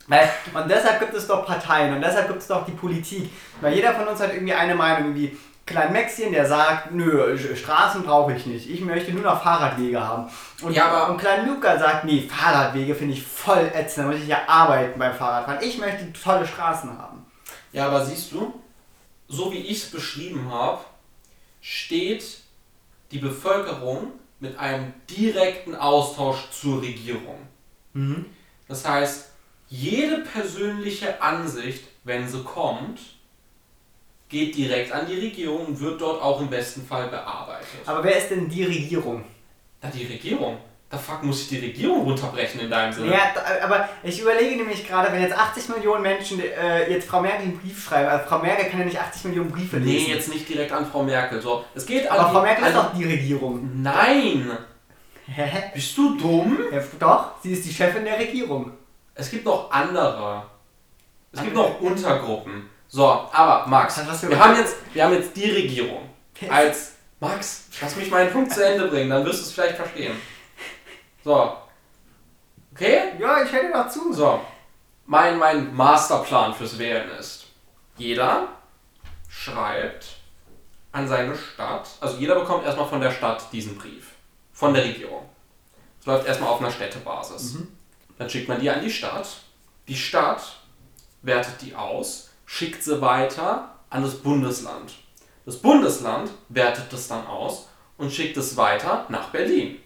Und deshalb gibt es doch Parteien und deshalb gibt es doch die Politik. Weil jeder von uns hat irgendwie eine Meinung, wie Klein Maxien, der sagt, nö, Straßen brauche ich nicht. Ich möchte nur noch Fahrradwege haben. Und, Ja, aber- und Klein Luca sagt, nee, Fahrradwege finde ich voll ätzend, da muss ich ja arbeiten beim Fahrradfahren. Ich möchte tolle Straßen haben. Ja, aber siehst du, so wie ich es beschrieben habe, steht die Bevölkerung mit einem direkten Austausch zur Regierung. Mhm. Das heißt, jede persönliche Ansicht, wenn sie kommt, geht direkt an die Regierung und wird dort auch im besten Fall bearbeitet. Aber wer ist denn die Regierung? Da die Regierung. Da fuck muss ich die Regierung runterbrechen in deinem Sinne. Ja, aber ich überlege nämlich gerade, wenn jetzt 80 Millionen Menschen äh, jetzt Frau Merkel einen Brief schreiben, also Frau Merkel kann ja nicht 80 Millionen Briefe lesen. Nee, jetzt nicht direkt an Frau Merkel. So, es geht an aber die, Frau Merkel an ist doch die Regierung. Nein! Hä? Bist du dumm? Ja, doch, sie ist die Chefin der Regierung. Es gibt noch andere. Es gibt noch Untergruppen. So, aber Max, wir haben, jetzt, wir haben jetzt die Regierung als Max, lass mich meinen Punkt zu Ende bringen, dann wirst du es vielleicht verstehen. So. Okay? Ja, ich hätte noch zu. So. Mein, mein Masterplan fürs Wählen ist, jeder schreibt an seine Stadt, also jeder bekommt erstmal von der Stadt diesen Brief. Von der Regierung. Es läuft erstmal auf einer Städtebasis. Mhm. Dann schickt man die an die Stadt. Die Stadt wertet die aus, schickt sie weiter an das Bundesland. Das Bundesland wertet das dann aus und schickt es weiter nach Berlin.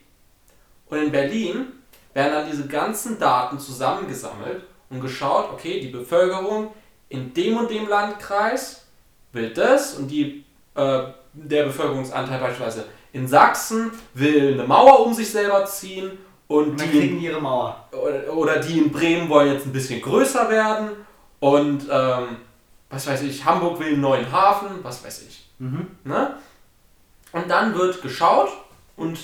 Und in Berlin werden dann diese ganzen Daten zusammengesammelt und geschaut, okay, die Bevölkerung in dem und dem Landkreis will das und die, äh, der Bevölkerungsanteil beispielsweise in Sachsen will eine Mauer um sich selber ziehen und die kriegen ihre Mauer. oder, oder die in Bremen wollen jetzt ein bisschen größer werden und ähm, was weiß ich, Hamburg will einen neuen Hafen, was weiß ich. Mhm. Ne? Und dann wird geschaut und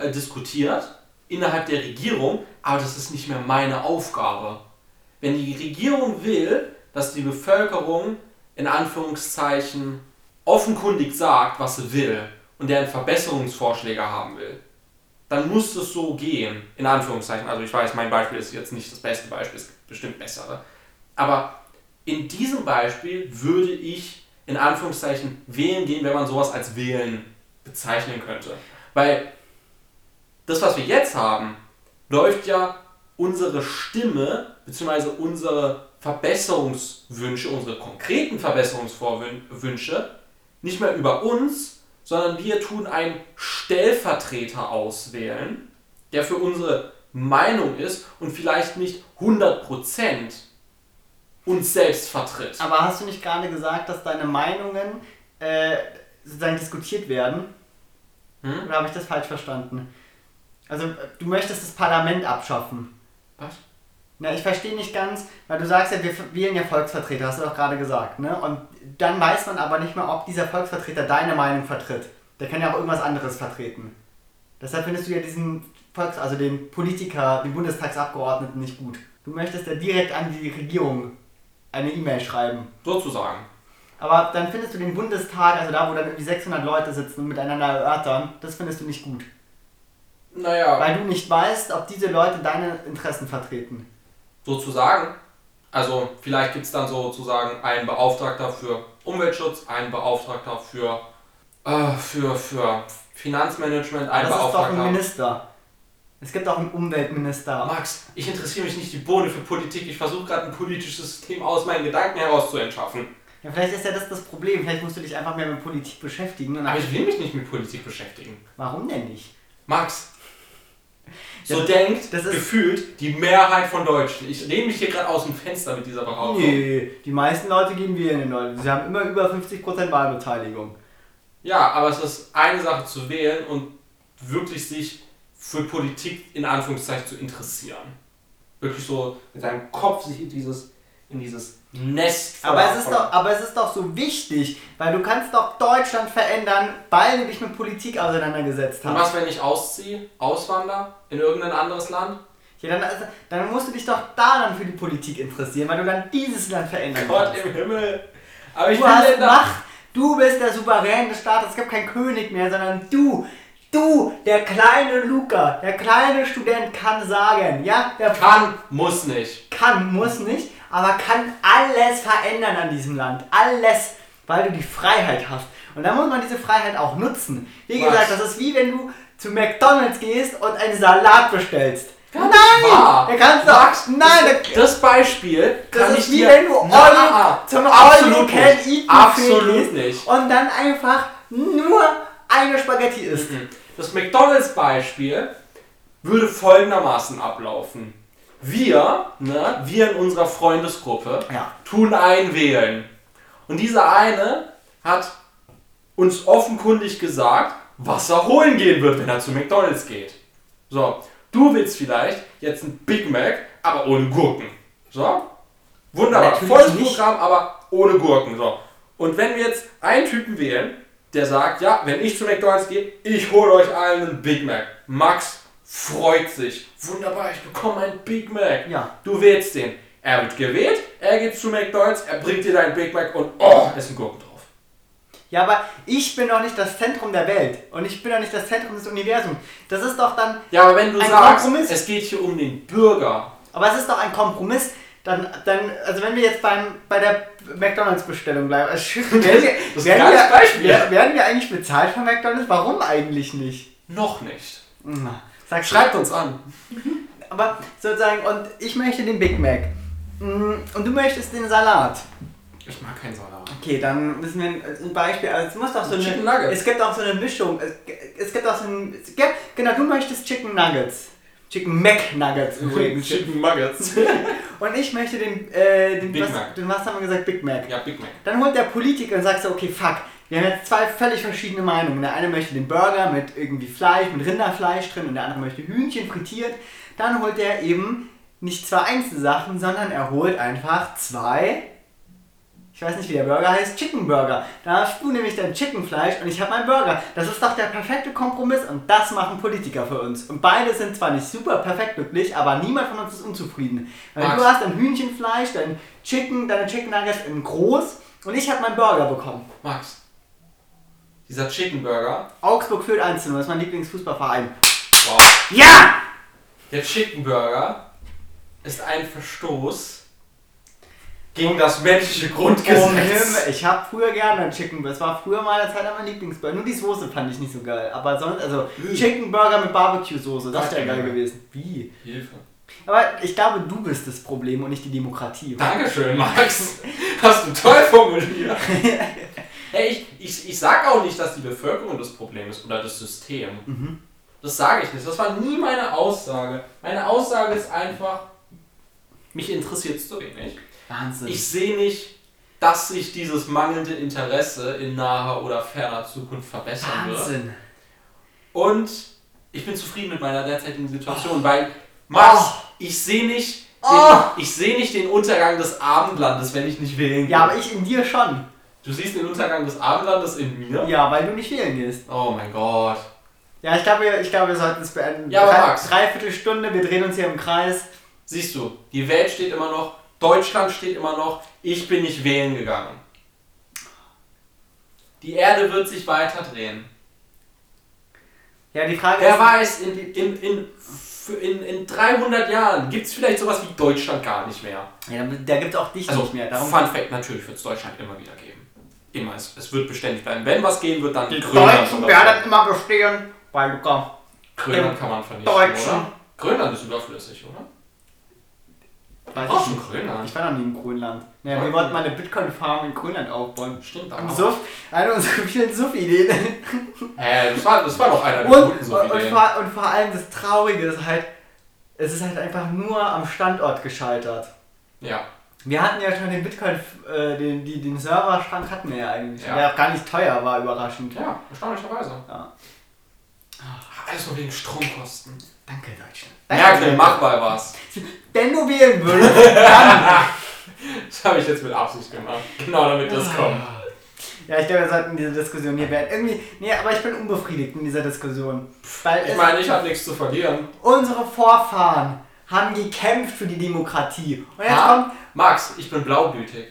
äh, diskutiert innerhalb der Regierung, aber das ist nicht mehr meine Aufgabe. Wenn die Regierung will, dass die Bevölkerung in Anführungszeichen offenkundig sagt, was sie will und deren Verbesserungsvorschläge haben will, dann muss es so gehen, in Anführungszeichen. Also ich weiß, mein Beispiel ist jetzt nicht das beste Beispiel, es gibt bestimmt bessere. Aber in diesem Beispiel würde ich in Anführungszeichen wählen gehen, wenn man sowas als wählen bezeichnen könnte. Weil das, was wir jetzt haben, läuft ja unsere Stimme bzw. unsere Verbesserungswünsche, unsere konkreten Verbesserungswünsche nicht mehr über uns, sondern wir tun einen Stellvertreter auswählen, der für unsere Meinung ist und vielleicht nicht 100% uns selbst vertritt. Aber hast du nicht gerade gesagt, dass deine Meinungen äh, sozusagen diskutiert werden? Hm? Oder habe ich das falsch verstanden? Also, du möchtest das Parlament abschaffen. Was? Na, ich verstehe nicht ganz, weil du sagst ja, wir wählen ja Volksvertreter, hast du doch gerade gesagt, ne? Und dann weiß man aber nicht mehr, ob dieser Volksvertreter deine Meinung vertritt. Der kann ja auch irgendwas anderes vertreten. Deshalb findest du ja diesen Volks, also den Politiker, den Bundestagsabgeordneten nicht gut. Du möchtest ja direkt an die Regierung eine E-Mail schreiben. Sozusagen. Aber dann findest du den Bundestag, also da, wo dann irgendwie 600 Leute sitzen und miteinander erörtern, das findest du nicht gut. Naja, Weil du nicht weißt, ob diese Leute deine Interessen vertreten. sozusagen. Also vielleicht gibt es dann sozusagen einen Beauftragter für Umweltschutz, einen Beauftragter für, äh, für, für Finanzmanagement, einen das ist doch ein Beauftragter. Minister. Es gibt auch einen Umweltminister. Max, ich interessiere mich nicht die Bohne für Politik. Ich versuche gerade ein politisches System aus meinen Gedanken heraus zu entschaffen. Ja, vielleicht ist ja das das Problem. Vielleicht musst du dich einfach mehr mit Politik beschäftigen. Aber ich will mich nicht mit Politik beschäftigen. Warum denn nicht? Max, so denkt das ist- gefühlt die Mehrheit von Deutschen. Ich lehne mich hier gerade aus dem Fenster mit dieser Behauptung. Nee, die meisten Leute gehen wählen in Deutschland. Sie haben immer über 50% Wahlbeteiligung. Ja, aber es ist eine Sache zu wählen und wirklich sich für Politik in Anführungszeichen zu interessieren. Wirklich so mit seinem Kopf sich in dieses, in dieses Nest Aber es, ist doch, aber es ist doch so wichtig, weil du kannst doch Deutschland verändern, weil du dich mit Politik auseinandergesetzt Und hast. was, wenn ich ausziehe, auswandere in irgendein anderes Land? Ja, dann, also, dann musst du dich doch da dann für die Politik interessieren, weil du dann dieses Land verändern Gott kannst. im Himmel. Aber ich Du hast Macht, du bist der Souverän des Staates, es gibt keinen König mehr, sondern du, du, der kleine Luca, der kleine Student kann sagen, ja, der Kann, muss nicht. kann, muss nicht, aber kann alles verändern an diesem Land. Alles, weil du die Freiheit hast. Und dann muss man diese Freiheit auch nutzen. Wie Was? gesagt, das ist wie wenn du zu McDonalds gehst und einen Salat bestellst. Gar nein! wahr. Kannst Max, doch. Nein, der, Das Beispiel das kann ist ich wie wenn du Na, all, zum absolut All You Can. Eat Absolut nicht. und dann einfach nur eine Spaghetti isst. Das McDonalds-Beispiel würde folgendermaßen ablaufen. Wir, ne, wir in unserer Freundesgruppe, Ja. tun einen wählen. Und dieser eine hat uns offenkundig gesagt, was er holen gehen wird, wenn er zu McDonalds geht. So, du willst vielleicht jetzt ein Big Mac, aber ohne Gurken. So, wunderbar. Natürlich Volles nicht. Programm, aber ohne Gurken. So. Und wenn wir jetzt einen Typen wählen, der sagt, ja, wenn ich zu McDonalds gehe, ich hole euch allen einen Big Mac. Max freut sich. Wunderbar, ich bekomme einen Big Mac. Ja. Du wählst den. Er wird gewählt, er geht zu McDonalds, er bringt dir deinen Big Mac und oh, es sind Gurken drauf. Ja, aber ich bin doch nicht das Zentrum der Welt und ich bin doch nicht das Zentrum des Universums. Das ist doch dann. Ja, aber wenn du Ein sagst, Kompromiss. es geht hier um den Bürger. Aber es ist doch ein Kompromiss. Dann, dann, also wenn wir jetzt beim, bei der McDonalds-Bestellung bleiben, also <laughs> werden, wir, Das ist ein werden, wir, Beispiel. wer- werden wir eigentlich bezahlt von McDonalds? Warum eigentlich nicht? Noch nicht. Na, Sag Schreibt uns an. <laughs> Aber sozusagen, und ich möchte den Big Mac. Mm, Und du möchtest den Salat. Ich mag keinen Salat. Okay, dann müssen wir ein, Beispiel. Also es muss doch so Chicken eine. Nuggets. Es gibt auch so eine Mischung. Es, es gibt auch so ein. gibt- Genau, du möchtest Chicken Nuggets. Chicken Mac Nuggets übrigens. <laughs> Chicken Nuggets. <laughs> Und ich möchte den, äh, den, Big was, Mac. den, was haben wir gesagt, Big Mac. ja, Big Mac. Dann holt der Politiker und sagt so, okay, fuck, wir haben jetzt zwei völlig verschiedene Meinungen. Der eine möchte den Burger mit irgendwie Fleisch, mit Rinderfleisch drin und der andere möchte Hühnchen frittiert. Dann holt er eben nicht zwei Einzelsachen, sondern er holt einfach zwei, ich weiß nicht wie der Burger heißt, Chicken Burger. Da hast du nämlich dein Chickenfleisch und ich habe meinen Burger. Das ist doch der perfekte Kompromiss und das machen Politiker für uns. Und beide sind zwar nicht super perfekt glücklich, aber niemand von uns ist unzufrieden. Weil Max. du hast dein Hühnchenfleisch, dein Chicken, deine Chicken Nuggets in groß und ich habe meinen Burger bekommen. Max. Dieser Chicken Burger. Augsburg führt 1 0, das ist mein Lieblingsfußballverein. Wow. Ja! Der Chicken Burger ist ein Verstoß gegen das menschliche Grundgesetz. ich habe früher gerne einen Chicken Burger. Es war früher mal eine Zeit lang mein Lieblingsburger. Nur die Soße fand ich nicht so geil. Aber sonst, also Chicken Burger mit Barbecue-Soße, das wäre geil gewesen. Wie? Hilfe. Aber ich glaube, du bist das Problem und nicht die Demokratie. Dankeschön, Max. Hast du toll formuliert. <laughs> hey, ich, ich, ich sag auch nicht, dass die Bevölkerung das Problem ist oder das System. Mhm. Das sage ich nicht. Das war nie meine Aussage. Meine Aussage ist einfach, mich interessiert es so wenig. Wahnsinn. Ich sehe nicht, dass sich dieses mangelnde Interesse in naher oder ferner Zukunft verbessern wird. Wahnsinn. Und ich bin zufrieden mit meiner derzeitigen Situation, weil Max, Oh. ich sehe nicht, Oh. den, ich sehe nicht den Untergang des Abendlandes, wenn ich nicht wählen gehe. Ja, aber ich in dir schon. Du siehst den Untergang des Abendlandes in mir? Ja, weil du nicht wählen gehst. Oh mein Gott. Ja, ich glaube, ich glaube, wir sollten es beenden. Ja, aber Drei, Max. Dreiviertel Stunde, wir drehen uns hier im Kreis. Siehst du, die Welt steht immer noch, Deutschland steht immer noch, ich bin nicht wählen gegangen. Die Erde wird sich weiter drehen. Ja, die Frage Wer ist. weiß, in, in, in, in, in 300 Jahren gibt es vielleicht sowas wie Deutschland gar nicht mehr. Ja, da gibt es auch dich Also, nicht mehr. Darum Fun Fact, natürlich wird es Deutschland immer wieder geben. Immer, es, es wird beständig bleiben. Wenn was gehen wird, dann die Grönland Deutschen werden immer bestehen. Weil Luca. so. Grönland kann man vernichten, Deutschen. oder? Grönland ist überflüssig, oder? Weiß schon nicht. Grönland. Ich war noch nie in Grönland. Ja, wir Okay. wollten mal eine Bitcoin-Farm in Grönland aufbauen. Stimmt auch. Suff, eine unserer vielen Suff-Ideen. Äh, das, war, das war doch einer der Und, guten so und, und vor allem das Traurige ist halt, es ist halt einfach nur am Standort gescheitert. Ja. Wir hatten ja schon den Bitcoin, äh, den, die, den Serverschrank hatten wir ja eigentlich, Ja. der auch gar nicht teuer war, überraschend. Ja, erstaunlicherweise. Ja. Alles nur wegen Stromkosten. Danke, Deutschland. Merkel, mach mal was. Wenn du wählen würdest, <laughs> dann. Das habe ich jetzt mit Absicht gemacht. Genau damit das kommt. ja, ich glaube, wir sollten diese Diskussion hier beenden. Irgendwie, nee, aber ich bin unbefriedigt in dieser Diskussion. Weil Ich meine, ich habe nichts zu verlieren. unsere Vorfahren haben gekämpft für die Demokratie. Und jetzt Ha? kommt. Max, ich bin blaublütig.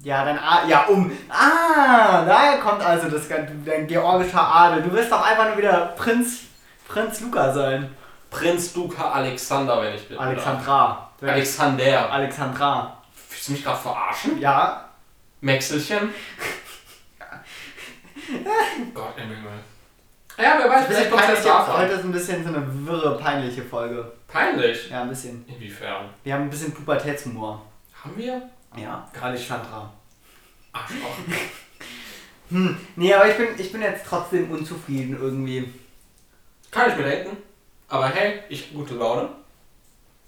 Ja, dann. ah, Ja, um. Ah, daher kommt also das ganze- dein georgischer Adel. Du wirst doch einfach nur wieder Prinz. Prinz Luca sein. Prinz Luca Alexander, wenn ich bin. Alexandra. Alexander. Alexandra. Willst du mich gerade verarschen? Ja, Maxelchen? <laughs> Gott im Himmel. Ja, wer weiß, Vielleicht kommt davon. Heute ist ein bisschen so eine wirre, peinliche Folge. Peinlich. Ja, ein bisschen. Inwiefern? Wir haben ein bisschen Pubertätshumor. Haben wir? Ja, Alexandra. Arschloch. <laughs> Hm, nee, aber ich bin, ich bin jetzt trotzdem unzufrieden irgendwie. Kann ich mir denken. Aber hey, ich gute Laune.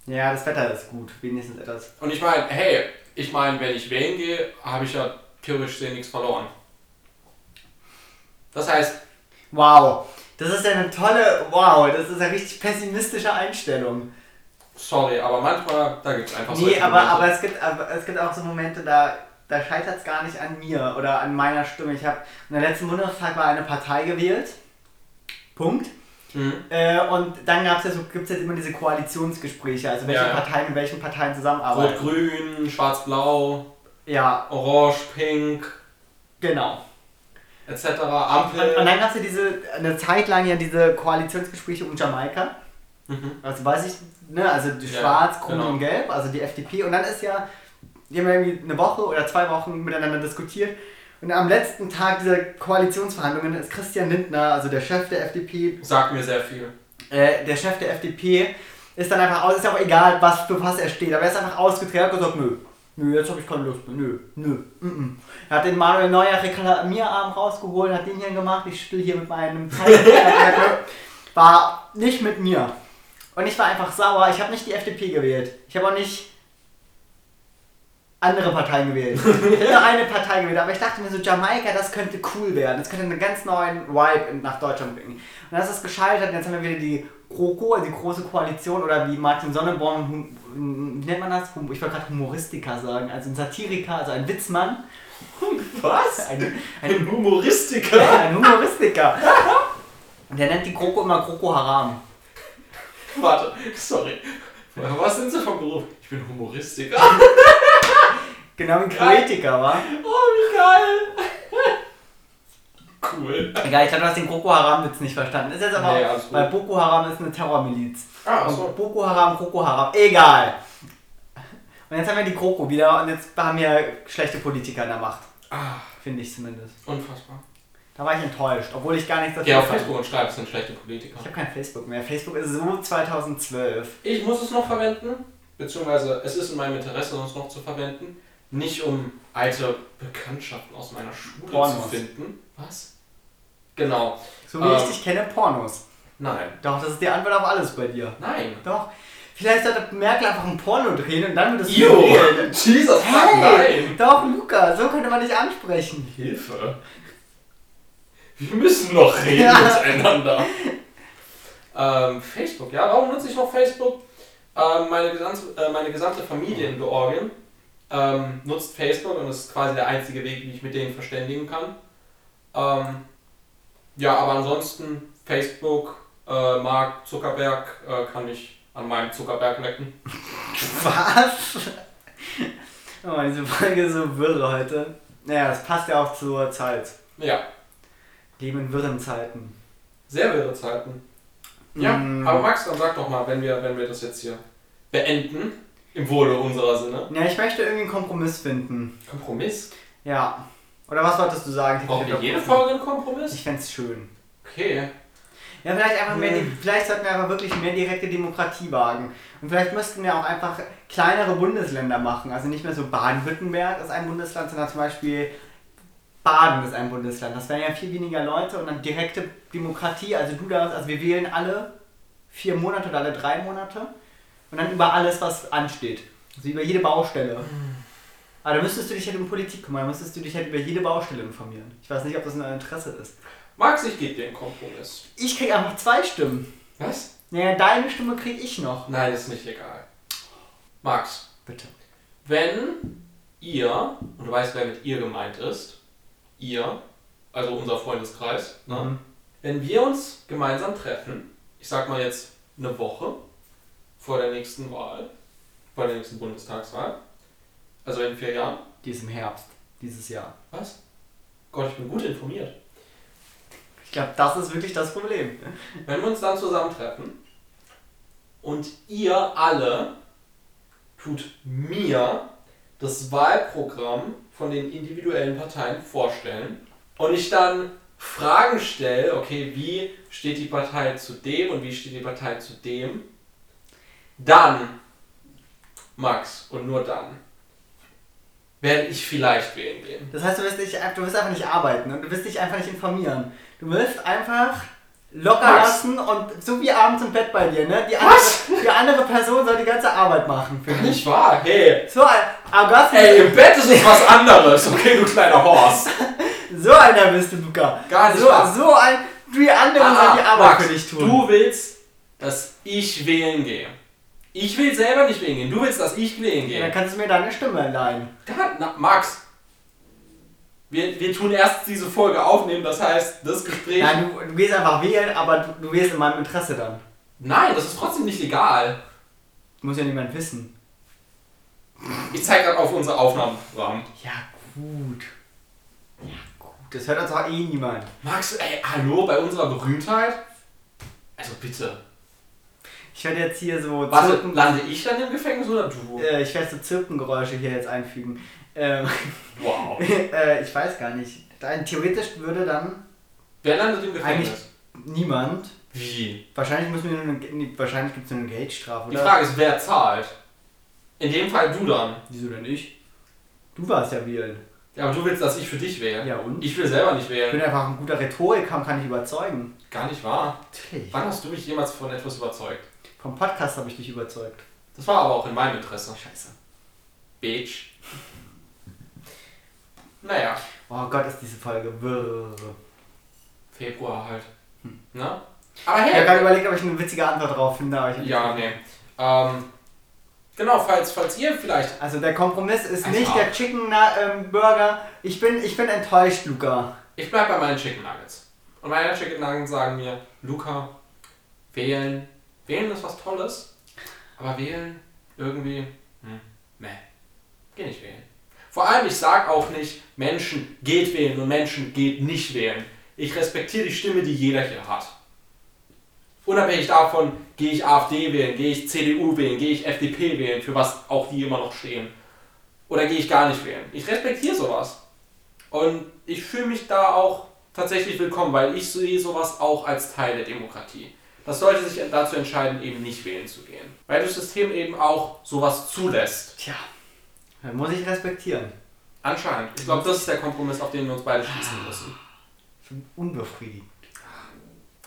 Ja, das Wetter ist gut, wenigstens etwas. Und ich meine, hey, ich meine, wenn ich wählen gehe, habe ich ja theoretisch nichts verloren. Das heißt, Wow, das ist ja eine tolle, wow, das ist eine richtig pessimistische Einstellung. sorry, aber manchmal, da gibt es einfach Nee, solche aber, Momente. aber, es gibt, aber es gibt auch so Momente, da, da scheitert es gar nicht an mir oder an meiner Stimme. Ich habe in der letzten Bundestag war eine Partei gewählt. Punkt. Mhm. Äh, und dann gab's ja so, gibt es jetzt immer diese Koalitionsgespräche, also welche Ja, ja. Parteien mit welchen Parteien zusammenarbeiten. Rot-Grün, Schwarz-Blau, Ja, Orange, Pink. genau. Etc. Ampel. Und, und dann gab es ja diese, eine Zeit lang ja diese Koalitionsgespräche um Jamaika. Mhm. Also weiß ich, ne, also die Ja, Schwarz, Grün genau. und Gelb, also die FDP. Und dann ist ja, die haben ja irgendwie eine Woche oder zwei Wochen miteinander diskutiert. Und am letzten Tag dieser Koalitionsverhandlungen ist Christian Lindner, also der Chef der FDP, Sagt mir sehr viel. äh, der Chef der FDP, ist dann einfach aus, ist ja auch egal, was für was er steht, aber er ist einfach ausgetreten und gesagt, nö, nö, jetzt habe ich keine Lust mehr, nö, nö, mm, mm. Hat den Manuel Neuer Reklamierarm rausgeholt, hat den hier gemacht, ich spiele hier mit meinem <laughs> war nicht mit mir. Und ich war einfach sauer, ich habe nicht die FDP gewählt. Ich habe auch nicht andere Parteien gewählt. Ich habe nur eine Partei gewählt, aber ich dachte mir so, Jamaika, das könnte cool werden. Das könnte einen ganz neuen Vibe nach Deutschland bringen. Und dann ist es gescheitert, jetzt haben wir wieder die GroKo, also die große Koalition, oder wie Martin Sonneborn, hum- wie nennt man das? Ich wollte gerade Humoristiker sagen, also ein Satiriker, also ein Witzmann. Was? Ein, ein, Ein Humoristiker? ein Humoristiker. Und der nennt die GroKo immer GroKo Haram. Warte, sorry. Was sind Sie vom Beruf? Ich bin Humoristiker. Genau wie ein Poetiker, wa? Oh, wie geil. Cool. Egal, ich glaube, du hast den Boko Haram-Witz nicht verstanden. Ist jetzt aber, Nee, weil Boko Haram ist eine Terrormiliz. Ah, Und so. Boko Haram, Boko Haram, egal. Und jetzt haben wir die Kroko wieder und jetzt haben wir schlechte Politiker in der Macht. Ah, Finde ich zumindest. unfassbar. Da war ich enttäuscht, obwohl ich gar nichts Geh auf kann. Facebook und schreib, es sind schlechte Politiker. Ich habe kein Facebook mehr. Facebook ist so 2012. Ich muss es noch verwenden, beziehungsweise es ist in meinem Interesse, es noch zu verwenden. Nicht um alte Bekanntschaften aus meiner Schule Pornos. zu finden. Was? Genau. So wie Ähm. ich dich kenne, Pornos. Nein. Doch, das ist die Antwort auf alles bei dir. Nein. Doch. Vielleicht sollte Merkel einfach ein Porno drehen und dann wird es Jo! Jesus, fuck, Hey, nein! doch, Luca, so könnte man dich ansprechen. Hilfe! Wir müssen noch reden Ja. miteinander. Ähm, Facebook, ja, warum nutze ich noch Facebook? Ähm, meine, gesamte, äh, meine gesamte Familie in Georgien ähm, nutzt Facebook und das ist quasi der einzige Weg, wie ich mit denen verständigen kann. Ähm, ja, aber ansonsten Facebook, äh, Mark Zuckerberg äh, kann mich an meinem Zuckerberg lecken. <laughs> Was? Oh, diese Folge ist so wirre heute. Naja, das passt ja auch zur Zeit. Ja, Leben in wirren Zeiten. sehr wirre Zeiten. Ja, Mm. aber Max, dann sag doch mal, wenn wir, wenn wir das jetzt hier beenden, im Wohle unserer Sinne. Ja, ich möchte irgendwie einen Kompromiss finden. Kompromiss? Ja. Oder was wolltest du sagen? Ich Brauchen wir jede. Folge einen Kompromiss? Ich fänd's schön. Okay. Ja, vielleicht einfach mehr, Hm. vielleicht sollten wir aber wirklich mehr direkte Demokratie wagen. Und vielleicht müssten wir auch einfach kleinere Bundesländer machen. Also nicht mehr so Baden-Württemberg ist ein Bundesland, sondern zum Beispiel Baden ist ein Bundesland. Das wären ja viel weniger Leute und dann direkte Demokratie. Also du darfst, also wir wählen alle vier Monate oder alle drei Monate und dann über alles, was ansteht. Also über jede Baustelle. Aber da müsstest du dich halt um Politik kümmern, da müsstest du dich halt über jede Baustelle informieren. Ich weiß nicht, ob das in deinem Interesse ist. Max, ich gebe dir einen Kompromiss. Ich krieg einfach zwei Stimmen. Was? Naja, deine Stimme krieg ich noch. Nein, ist nicht egal. Max, Bitte. wenn ihr, und du weißt, wer mit ihr gemeint ist, ihr, also unser Freundeskreis, ne? Mhm. wenn wir uns gemeinsam treffen, ich sag mal jetzt eine Woche vor der nächsten Wahl, vor der nächsten Bundestagswahl, also in vier Jahren, Die ist im Herbst, dieses Jahr. was? Gott, ich bin gut informiert. Ich glaube, das ist wirklich das Problem. Wenn wir uns dann zusammentreffen und ihr alle tut mir das Wahlprogramm von den individuellen Parteien vorstellen und ich dann Fragen stelle, okay, wie steht die Partei zu dem und wie steht die Partei zu dem, dann, Max, und nur dann, werde ich vielleicht wählen gehen. Das heißt, du wirst, nicht, du wirst einfach nicht arbeiten und du wirst dich einfach nicht informieren. Du wirst einfach locker Max. lassen und so wie abends im Bett bei dir, ne? Die andere, die andere Person soll die ganze Arbeit machen für dich. Nicht wahr? Hey. So ein, hast Ey, im Bett ist es was anderes, okay, du kleiner Horst. <laughs> so einer bist du, Luca. Gar nicht so, wahr. so ein, die anderen Ah, sollen die Arbeit Max, für dich tun. Du willst, dass ich wählen gehe. Ich will selber nicht wählen gehen. Du willst, dass ich wählen Ja, dann gehe. kannst du mir deine Stimme leihen. Da- Na, Max, wir, wir tun erst diese Folge aufnehmen, das heißt, das Gespräch. Nein, du, du gehst einfach wählen, aber du, du wählst in meinem Interesse dann. Nein, das ist trotzdem nicht legal. Muss ja niemand wissen. Ich zeige gerade auf unser Aufnahmeprogramm. Ja, gut. Ja, gut. Das hört uns auch eh niemand. Max, ey, hallo, bei unserer Berühmtheit? Also bitte. Ich werde jetzt hier so Warte, Zirpen, lande ich dann im Gefängnis oder du? äh, ich werde so Zirpengeräusche hier jetzt einfügen. Ähm, Wow. <laughs> äh, ich weiß gar nicht. Dann, theoretisch würde dann Wer landet im Gefängnis? niemand. Wie? Wahrscheinlich muss mir nur eine, wahrscheinlich gibt es nur eine Geldstrafe, Die oder? Frage ist, wer zahlt? In dem Fall du dann. Wieso denn ich? Du warst ja wählen. Ja, aber du willst, dass ich für dich wähle. Ja und? Ich will selber nicht Ich wählen. bin einfach ein guter Rhetoriker und kann dich überzeugen. Gar nicht wahr. Natürlich. Wann hast du mich jemals von etwas überzeugt? Vom Podcast habe ich dich überzeugt. Das war aber auch in meinem Interesse. Scheiße. Bitch. Naja, Oh Gott, ist diese Folge. Februar halt. Hm. Ne? Aber Ich habe hey. gerade überlegt, ob ich eine witzige Antwort drauf finde, aber ich Ja, nee. Ähm, genau, falls, falls ihr vielleicht. Also der Kompromiss ist Also- nicht der Chicken ähm, Burger. Ich bin, ich bin enttäuscht, Luca. Ich bleib bei meinen Chicken Nuggets. Und meine Chicken Nuggets sagen mir, Luca, wählen. Wählen ist was Tolles. Aber wählen irgendwie. Hm, meh. Geh nicht wählen. Vor allem, ich sag auch nicht, Menschen geht wählen und Menschen geht nicht wählen. Ich respektiere die Stimme, die jeder hier hat. Unabhängig davon, gehe ich AfD wählen, gehe ich CDU wählen, gehe ich FDP wählen, für was auch die immer noch stehen. Oder gehe ich gar nicht wählen. Ich respektiere sowas. Und ich fühle mich da auch tatsächlich willkommen, weil ich sehe sowas auch als Teil der Demokratie. Das sollte sich dazu entscheiden, eben nicht wählen zu gehen. Weil das System eben auch sowas zulässt. Tja, dann muss ich respektieren. Anscheinend. Ich glaube, das ist der Kompromiss, auf den wir uns beide schließen müssen. Ich bin unbefriedigend.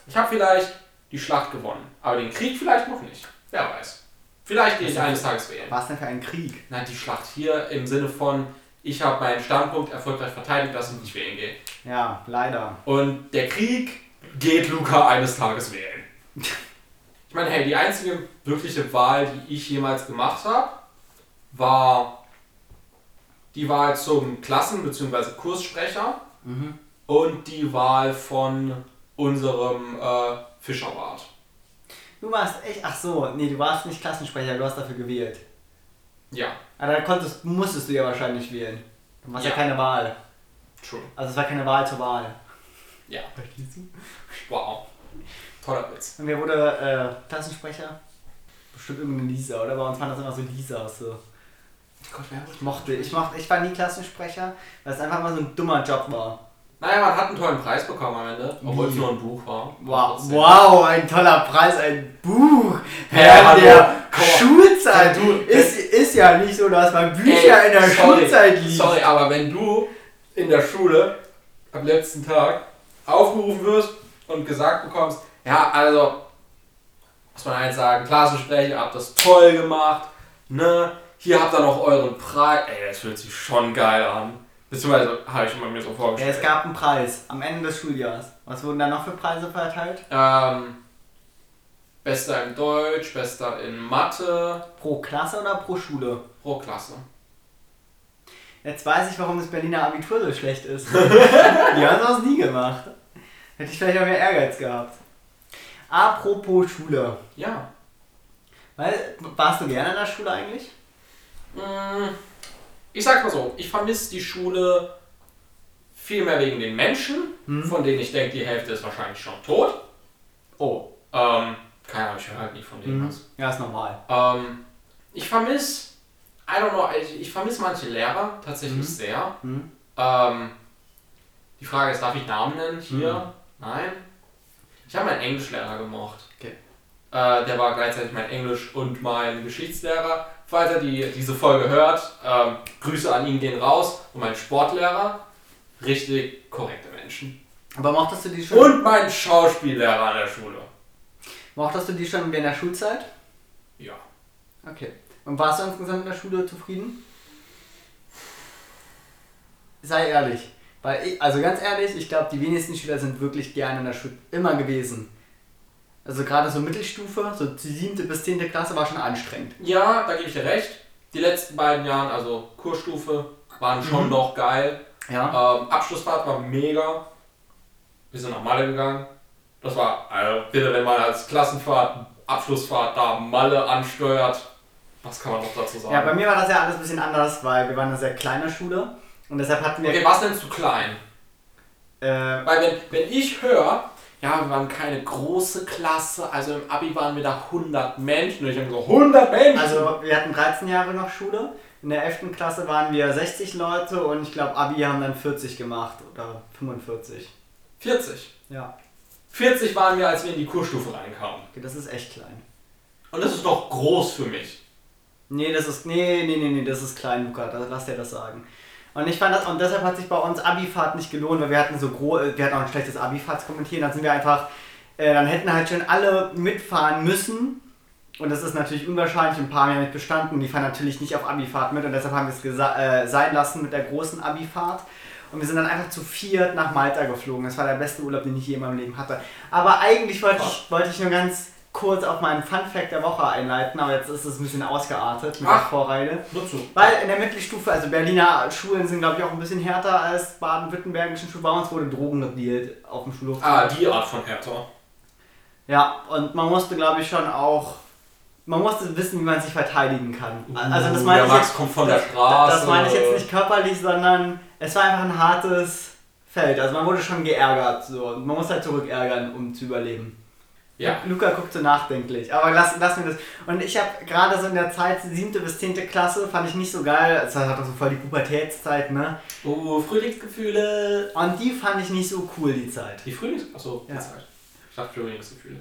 Ich habe vielleicht die Schlacht gewonnen, aber den Krieg vielleicht noch nicht. Wer weiß. Vielleicht gehe ich eines Tages wählen. Was denn für ein Krieg? Nein, die Schlacht hier im Sinne von, ich habe meinen Standpunkt erfolgreich verteidigt, dass ich nicht wählen gehe. Ja, leider. Und der Krieg geht Luca eines Tages wählen. Ich meine, hey, die einzige wirkliche Wahl, die ich jemals gemacht habe, war die Wahl zum Klassen- bzw. Kurssprecher Mhm. und die Wahl von unserem äh, Fischerwart. Du warst echt. Ach so, nee, du warst nicht Klassensprecher, du hast dafür gewählt. Ja, Aber da konntest, musstest du ja wahrscheinlich wählen. Du hast ja. Ja. keine Wahl. true. Also es war keine Wahl zur Wahl. Ja, wow. Toller Witz. Und wer wurde äh, Klassensprecher? Bestimmt irgendeine Lisa, oder? Bei uns waren das immer so Lisas. So. Gott, wer Ich mochte, ich mochte, ich war nie Klassensprecher, weil es einfach mal so ein dummer Job war. Naja, man hat einen tollen Preis bekommen am Ende, obwohl es nur ein Buch war. Wow, wow, ein toller Preis, ein Buch. Hä, hallo, der. Schulzeit du- ist, ist ja nicht so, dass man Bücher Ey, in der sorry, Schulzeit liest. Sorry, aber wenn du in der Schule am letzten Tag aufgerufen wirst und gesagt bekommst, ja, also, muss man halt sagen, Klassensprecher, ihr habt das toll gemacht, ne, hier habt ihr noch euren Preis, ey, das fühlt sich schon geil an. Beziehungsweise habe ich mir so Ja, vorgestellt. es gab einen Preis am Ende des Schuljahres. Was wurden da noch für Preise verteilt? ähm, Bester in Deutsch, Bester in Mathe, Pro Klasse oder pro Schule? pro Klasse. Jetzt weiß ich, warum das Berliner Abitur so schlecht ist. <laughs> Die haben sowas nie gemacht. Hätte ich vielleicht auch mehr Ehrgeiz gehabt. Apropos Schule. Ja. Weil, warst du gerne in der Schule eigentlich? Mm, Ich sag mal so, ich vermisse die Schule viel mehr wegen den Menschen, Hm. von denen ich denke, die Hälfte ist wahrscheinlich schon tot. Oh. Ähm, keine Ahnung, ich höre halt nicht von denen Mhm. was. Ja, ist normal. Ähm, ich vermisse, I don't know, ich, ich vermisse manche Lehrer tatsächlich Mhm. sehr. Hm? Ähm, die Frage ist, darf ich Namen nennen hier? Mhm. Nein. Ich habe meinen Englischlehrer gemocht. Okay. Äh, der war gleichzeitig mein Englisch- und mein Geschichtslehrer. Falls er die, diese Folge hört, ähm, Grüße an ihn gehen raus. Und mein Sportlehrer, richtig korrekte Menschen. Aber mochtest du die schon? Und mein Schauspiellehrer an der Schule. Mochtest du die schon in der Schulzeit? Ja. Okay. Und warst du insgesamt in der Schule zufrieden? Sei ehrlich. Weil ich, also ganz ehrlich, ich glaube, die wenigsten Schüler sind wirklich gerne in der Schule immer gewesen. Also gerade so Mittelstufe, so die siebte bis zehnte Klasse war schon anstrengend. Ja, da gebe ich dir recht. Die letzten beiden Jahre, also Kursstufe, waren schon Mhm. noch geil. Ja. Ähm, Abschlussfahrt war mega. Wir sind nach Malle gegangen. Das war, also bitte, wenn man als Klassenfahrt, Abschlussfahrt da Malle ansteuert, was kann man noch dazu sagen? Ja, bei mir war das ja alles ein bisschen anders, weil wir waren eine sehr kleine Schule und deshalb hatten wir okay, was nennst du klein? Äh, Weil wenn, wenn ich höre, ja, wir waren keine große Klasse, also im Abi waren wir da 100 Menschen. Und ich habe so, 100 Menschen? also wir hatten 13 Jahre noch Schule. In der 11. Klasse waren wir 60 Leute und ich glaube Abi haben dann 40 gemacht oder 45. 40. Ja, 40 waren wir, als wir in die Kurstufe reinkamen. okay, das ist echt klein. Und das ist doch groß für mich. Nee, das ist. Nee, nee, nee, nee, das ist klein, Luca. Lass dir das sagen. Und ich fand das, und deshalb hat sich bei uns Abifahrt nicht gelohnt, weil wir hatten so gro wir hatten auch ein schlechtes Abifahrtskommentieren, dann sind wir einfach, äh, dann hätten halt schon alle mitfahren müssen. Und das ist natürlich unwahrscheinlich, ein paar haben ja nicht bestanden, die fahren natürlich nicht auf Abifahrt mit und deshalb haben wir es äh, sein lassen mit der großen Abifahrt. Und wir sind dann einfach zu viert nach Malta geflogen. Das war der beste Urlaub, den ich je in meinem Leben hatte. Aber eigentlich wollte ich, wollte ich nur ganz kurz auf meinen Fun Fact der Woche einleiten, aber jetzt ist es ein bisschen ausgeartet mit der Ach. Vorreide. Nur zu. Weil in der Mittelstufe, also Berliner Schulen sind glaube ich auch ein bisschen härter als baden-württembergischen Schulen. Bei uns wurde Drogen gedealt auf dem Schulhof. Ah, die Art von Hertha. Ja, und man musste glaube ich schon auch, man musste wissen, wie man sich verteidigen kann. Also das Uh, meine der ich Max jetzt, kommt von der Straße. das meine ich jetzt nicht körperlich, sondern es war einfach ein hartes Feld. Also man wurde schon geärgert so. Und man muss halt zurückärgern, um zu überleben. Ja. Luca guckt so nachdenklich, aber lass, lass mir das. Und ich habe gerade so in der Zeit, siebte bis zehnte Klasse, fand ich nicht so geil. Es hat auch so voll die Pubertätszeit, ne? Oh, Frühlingsgefühle. Und die fand ich nicht so cool, die Zeit. Die Frühlings... Achso, die Ja. Zeit. Ich dachte Frühlingsgefühle.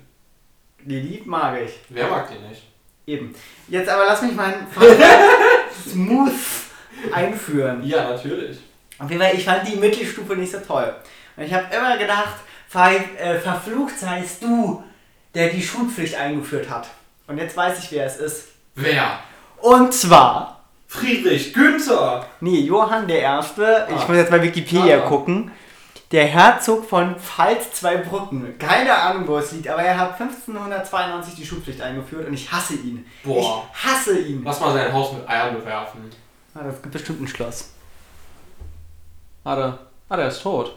Die Lied mag ich. Wer mag die nicht? Eben. Jetzt aber lass mich meinen <laughs> smooth einführen. Ja, natürlich. Auf jeden Fall, ich fand die Mittelstufe nicht so toll. Und ich habe immer gedacht, ver, äh, verflucht seist du, der die Schulpflicht eingeführt hat. Und jetzt weiß ich, wer es ist. Wer? Und zwar, Friedrich Günther. nee, Johann der Erste, ich Ah. muss jetzt bei Wikipedia Ah. gucken, der Herzog von Pfalz-Zweibrücken. Keine Ahnung, wo es liegt, aber er hat 1592 die Schulpflicht eingeführt und ich hasse ihn. Boah. Ich hasse ihn. Lass mal sein Haus mit Eiern bewerfen. Ah, das gibt bestimmt ein Schloss. Ah, der, ah, der ist tot.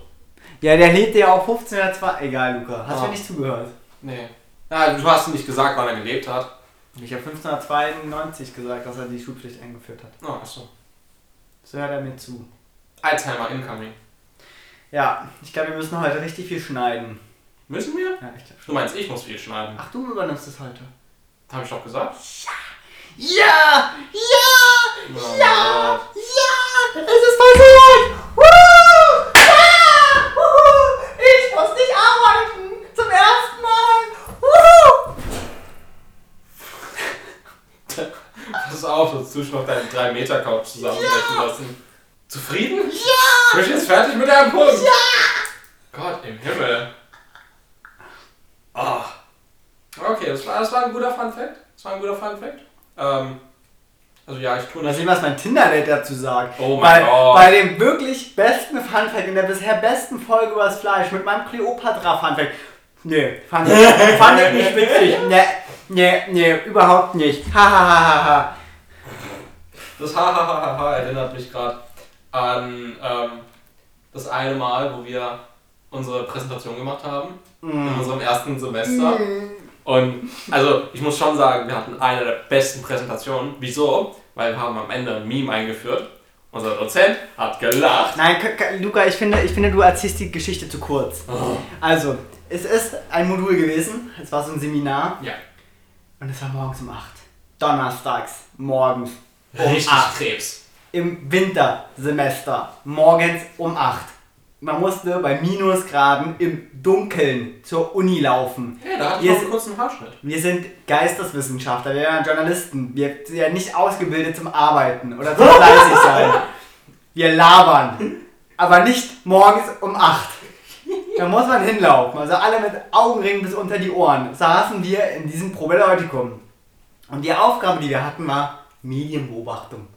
Ja, der lebt ja auf 1502. Egal, Luca. Hast du Ah. mir nicht zugehört? Nee. Ja, du hast nicht gesagt, wann er gelebt hat. Ich habe 1592 gesagt, dass er die Schulpflicht eingeführt hat. Oh, achso. So hört er mir zu. Alzheimer incoming. Ja, ich glaube, wir müssen heute richtig viel schneiden. Müssen wir? Ja, ich glaube Du schon. meinst, ich muss viel schneiden. Ach, du übernimmst es heute. Hab ich doch gesagt? Ja! Ja! Oh Ja! Ja! Es ist passiert! Woo! Ja! Ich muss nicht arbeiten! Zum ersten Mal! Woo! Pass auf, du noch deine 3-Meter-Couch zusammenbrechen lassen. Zufrieden? Ja! Du bist jetzt fertig mit deinem Punkt? Ja! Gott im Himmel. Ah. Okay, das war, das war ein guter Fun Fact. Das war ein guter Fun Fact. Ähm, also ja, ich tue Mal nicht. sehen, was mein Tinder-Date dazu sagt. Oh mein bei, Gott. Bei dem wirklich besten Funfact in der bisher besten Folge über das Fleisch mit meinem Cleopatra-Funfact. Nee, fand ich, fand ich nicht witzig. Nee, nee, nee, überhaupt nicht. Hahaha. Das Hahaha erinnert mich gerade an ähm, das eine Mal, wo wir unsere Präsentation gemacht haben. In Mm. unserem ersten Semester. Und also ich muss schon sagen, wir hatten eine der besten Präsentationen. Wieso? Weil wir haben am Ende ein Meme eingeführt. Unser Dozent hat gelacht. Nein, K K Luca, ich finde, ich finde, du erzählst die Geschichte zu kurz. Oh. Also, es ist ein Modul gewesen. Es war so ein Seminar. Ja, Und es war morgens um 8. Donnerstags, morgens. Um richtig 8. Krebs. im Wintersemester morgens um 8. Man musste bei Minusgraden im Dunkeln zur Uni laufen. Ja, da hatte ich Wir einen kurzen Haarschnitt. Wir sind Geisteswissenschaftler, wir sind Journalisten. Wir sind ja nicht ausgebildet zum Arbeiten oder zum fleißig sein. <laughs> Wir labern. Aber nicht morgens um 8. Da muss man hinlaufen. Also alle mit Augenringen bis unter die Ohren saßen wir in diesem Probedeutikum. Und die Aufgabe, die wir hatten, war Medienbeobachtung.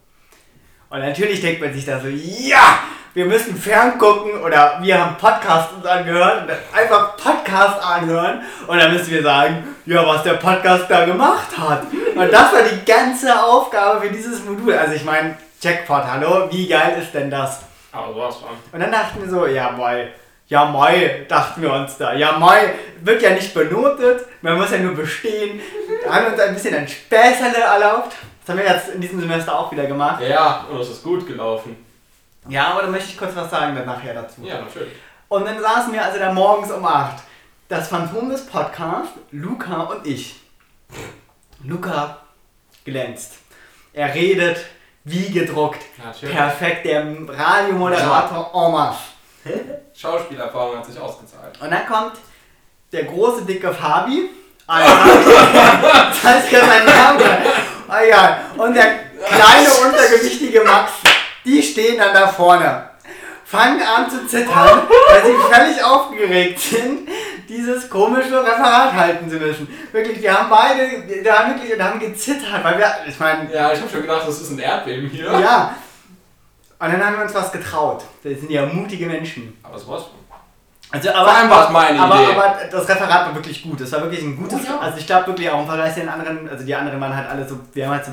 Und natürlich denkt man sich da so, ja, wir müssen ferngucken oder wir haben Podcast uns angehört und einfach Podcast anhören und dann müssen wir sagen, ja, was der Podcast da gemacht hat. Und das war die ganze Aufgabe für dieses Modul. Also ich meine, Jackpot, hallo, wie geil ist denn das? Aber sowas von. Und dann dachten wir so, ja moi, ja moi, dachten wir uns da. Ja moi, wird ja nicht benotet, man muss ja nur bestehen. Wir haben uns ein bisschen ein Späßerle erlaubt. Das haben wir jetzt in diesem Semester auch wieder gemacht. Ja, und es ist gut gelaufen. Ja, aber da möchte ich kurz was sagen dann nachher dazu. Ja, natürlich. Und dann saßen wir also da morgens um 8. Das Phantom des Podcasts, Luca und ich. Luca glänzt. Er redet wie gedruckt. Natürlich. Perfekt, der Radiomoderator en masse. <laughs> Schauspielerfahrung hat sich ausgezahlt. Und dann kommt der große, dicke Fabi. Ah, jetzt heißt ja sein Name. Ah, egal. Und der kleine, untergewichtige Max. Die stehen dann da vorne. Fangen an zu zittern, weil sie völlig aufgeregt sind, dieses komische Referat halten zu müssen. Wirklich, wir haben beide, wir haben wirklich, wir haben gezittert, weil wir, ich meine, Ja, ich habe schon gedacht, das ist ein Erdbeben hier. ja. Und dann haben wir uns was getraut. Das sind ja mutige Menschen. Aber sowas. Also, aber, Vor allem war es meine aber, Idee. aber das Referat war wirklich gut. Das war wirklich ein gutes. Oh ja. Also ich glaube wirklich auch im Vergleich zu den anderen, also die anderen waren halt alle so, wir haben halt so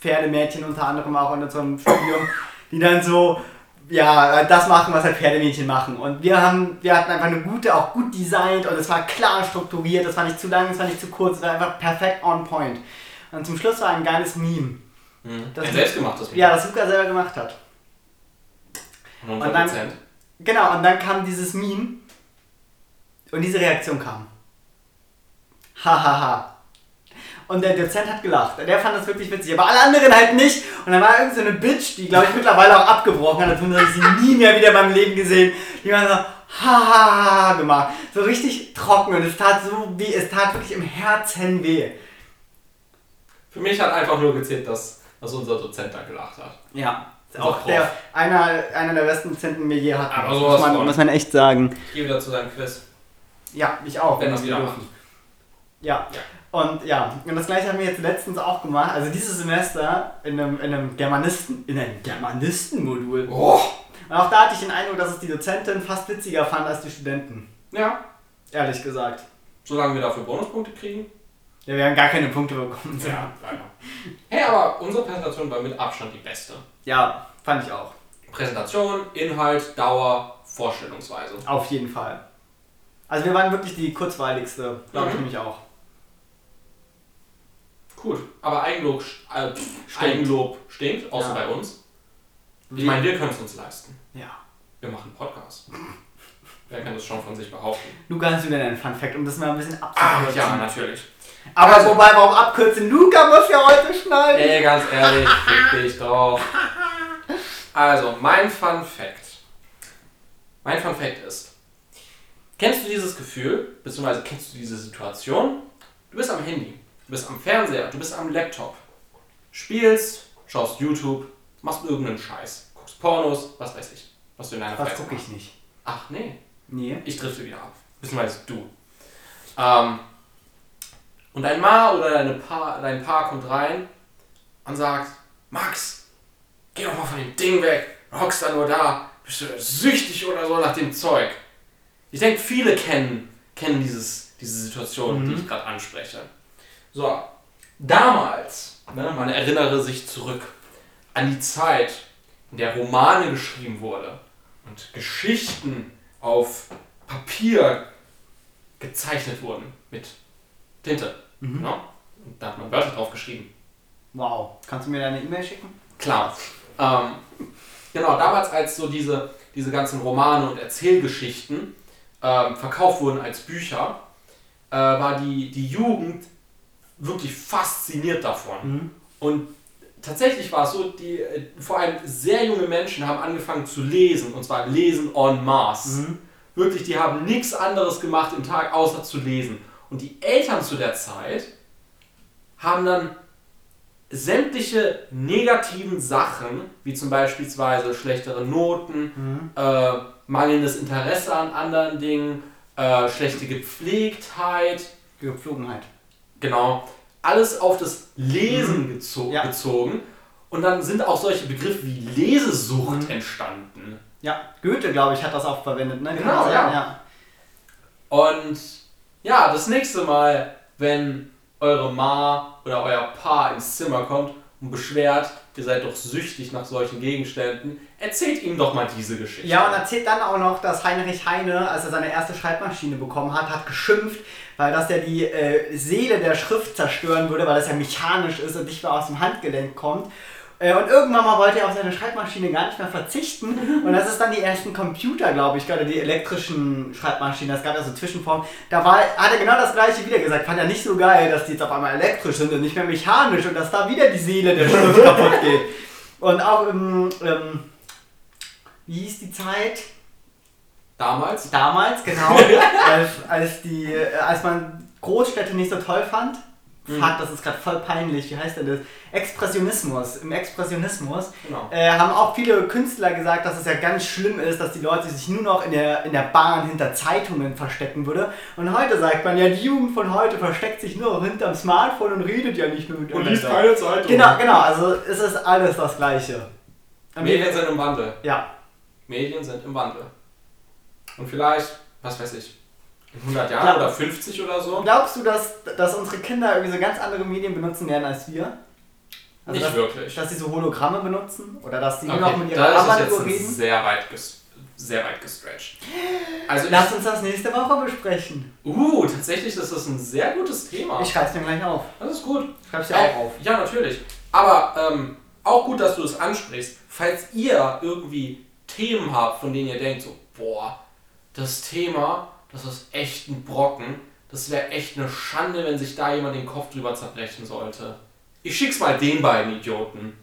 Pferdemädchen unter anderem auch in unserem Studium, die dann so, ja, das machen, was halt Pferdemädchen machen. Und wir haben, wir hatten einfach eine gute, auch gut designt und es war klar strukturiert, es war nicht zu lang, es war nicht zu kurz, es war einfach perfekt on point. Und zum Schluss war ein geiles Meme. Mhm. Das- ein selbstgemachtes Ja, das Luca selber gemacht hat. Und und dann- Prozent. Genau, und dann kam dieses Meme und diese Reaktion kam. Hahaha. Und der Dozent hat gelacht. Der fand das wirklich witzig, aber alle anderen halt nicht. Und dann war irgend so eine Bitch, die glaube ich mittlerweile auch abgebrochen hat, als habe ich sie nie mehr wieder in meinem Leben gesehen. Die hat so hahaha gemacht. So richtig trocken und es tat so wie, es tat wirklich im Herzen weh. Für mich hat einfach nur gezählt, dass, dass unser Dozent da gelacht hat. Ja. Auch der, einer, einer der besten Dozenten, wir je hatten. Aber sowas muss, man, muss man echt sagen. Ich gehe wieder zu deinem Quiz. Ja, ich auch. Wenn das wieder dürfen. macht. Ja. Ja. Und ja, und das gleiche haben wir jetzt letztens auch gemacht. Also dieses Semester in einem, in einem Germanisten, in einem Germanistenmodul. Oh. Und auch da hatte ich den Eindruck, dass es die Dozentin fast witziger fand als die Studenten. Ja, Ehrlich gesagt. solange wir dafür Bonuspunkte kriegen. Ja, wir haben gar keine Punkte bekommen. Ja, leider. Hey, aber unsere Präsentation war mit Abstand die beste. Ja, fand ich auch. Präsentation, Inhalt, Dauer, Vorstellungsweise. Auf jeden Fall. Also wir waren wirklich die kurzweiligste, glaube ich Mhm. nämlich auch. Gut, aber Eigenlob, äh, Eigenlob stinkt, außer Ja. bei uns. Ich meine, wir können es uns leisten. Ja. Wir machen Podcast. Wer kann das schon von sich behaupten? Luca, hast du denn einen Fun Fact, um das mal ein bisschen abzukürzen? ja, natürlich. Aber Also- wobei, warum abkürzen? Luca muss ja heute schneiden. Ey, ganz ehrlich, fick dich drauf. <laughs> Also, mein Fun Fact. Mein Fun Fact ist, kennst du dieses Gefühl, beziehungsweise kennst du diese Situation? Du bist am Handy, du bist am Fernseher, du bist am Laptop, spielst, schaust YouTube, machst irgendeinen Scheiß, guckst Pornos, was weiß ich, was du in deiner Was Freizeit gucke ich nicht? Ach nee, Nee. ich drifte wieder ab. Beziehungsweise du. Ähm, und dein Ma oder deine pa dein Paar kommt rein und sagt, Max, geh doch mal von dem Ding weg. Du hockst da nur da. Bist du süchtig oder so nach dem Zeug? Ich denke, viele kennen, kennen dieses, diese Situation, die ich gerade anspreche. So, damals, ne, man erinnere sich zurück an die Zeit, in der Romane geschrieben wurde und Geschichten auf Papier gezeichnet wurden mit Tinte. Mhm. Ne? Und da hat man Wörter drauf geschrieben. Wow. Kannst du mir deine E-Mail schicken? Klar. Ähm, genau, damals als so diese, diese ganzen Romane und Erzählgeschichten ähm, verkauft wurden als Bücher, äh, war die, die Jugend wirklich fasziniert davon. Mhm. Und tatsächlich war es so, die, äh, vor allem sehr junge Menschen haben angefangen zu lesen, und zwar lesen en masse. Mhm. Wirklich, die haben nichts anderes gemacht im Tag, außer zu lesen. Und die Eltern zu der Zeit haben dann sämtliche negativen Sachen, wie zum Beispiel schlechtere Noten, Mhm. äh, mangelndes Interesse an anderen Dingen, äh, schlechte Gepflegtheit, Gepflogenheit. genau, alles auf das Lesen gezo Mhm. Ja. bezogen. Und dann sind auch solche Begriffe wie Lesesucht Mhm. entstanden. Ja, Goethe, glaube ich, hat das auch verwendet, ne? Genau, ja. ja. Und ja, das nächste Mal, wenn eure Ma oder euer Pa ins Zimmer kommt und beschwert, ihr seid doch süchtig nach solchen Gegenständen, erzählt ihm doch mal diese Geschichte. Ja, und erzählt dann auch noch, dass Heinrich Heine, als er seine erste Schreibmaschine bekommen hat, hat geschimpft, weil das ja die äh, Seele der Schrift zerstören würde, weil das ja mechanisch ist und nicht mehr aus dem Handgelenk kommt. Äh, und irgendwann mal wollte er auf seine Schreibmaschine gar nicht mehr verzichten. Und das ist dann die ersten Computer, glaube ich, gerade die elektrischen Schreibmaschinen. Das gab ja so Zwischenformen. Da war, hat er genau das gleiche wieder gesagt. Fand er nicht so geil, dass die jetzt auf einmal elektrisch sind und nicht mehr mechanisch und dass da wieder die Seele der Schrift <laughs> kaputt geht. Und auch im, ähm, wie hieß die Zeit? Damals? Damals, genau. <laughs> als, als, die, äh, als man Großstädte nicht so toll fand. Mhm. Fuck, das ist gerade voll peinlich. Wie heißt denn das? Expressionismus. Im Expressionismus Genau. äh, haben auch viele Künstler gesagt, dass es ja ganz schlimm ist, dass die Leute sich nur noch in der, in der Bahn hinter Zeitungen verstecken würde. Und heute sagt man ja, die Jugend von heute versteckt sich nur noch hinterm Smartphone und redet ja nicht mehr mit Zeitung. Genau, genau. Also es ist alles das Gleiche. Medien sind im Wandel. Ja. Medien sind im Wandel. Und vielleicht, was weiß ich, in 100 Jahren Ja. oder 50 oder so? Glaubst du, dass, dass unsere Kinder irgendwie so ganz andere Medien benutzen werden als wir? Also Nicht dass, wirklich. Dass sie so Hologramme benutzen? Oder dass sie nur Okay, noch mit ihrer ist Armbanduhr reden? sehr weit, sehr weit gestretched. Also Lass ich, uns das nächste Woche besprechen. uh, tatsächlich ist das ein sehr gutes Thema. Ich schreib's mir gleich auf. Das ist gut. Schreib's dir auch auf. Ja, natürlich. Aber ähm, auch gut, dass du es ansprichst. Falls ihr irgendwie Themen habt, von denen ihr denkt, so, boah, das Thema, das ist echt ein Brocken. Das wäre echt eine Schande, wenn sich da jemand den Kopf drüber zerbrechen sollte. Ich schick's mal den beiden Idioten.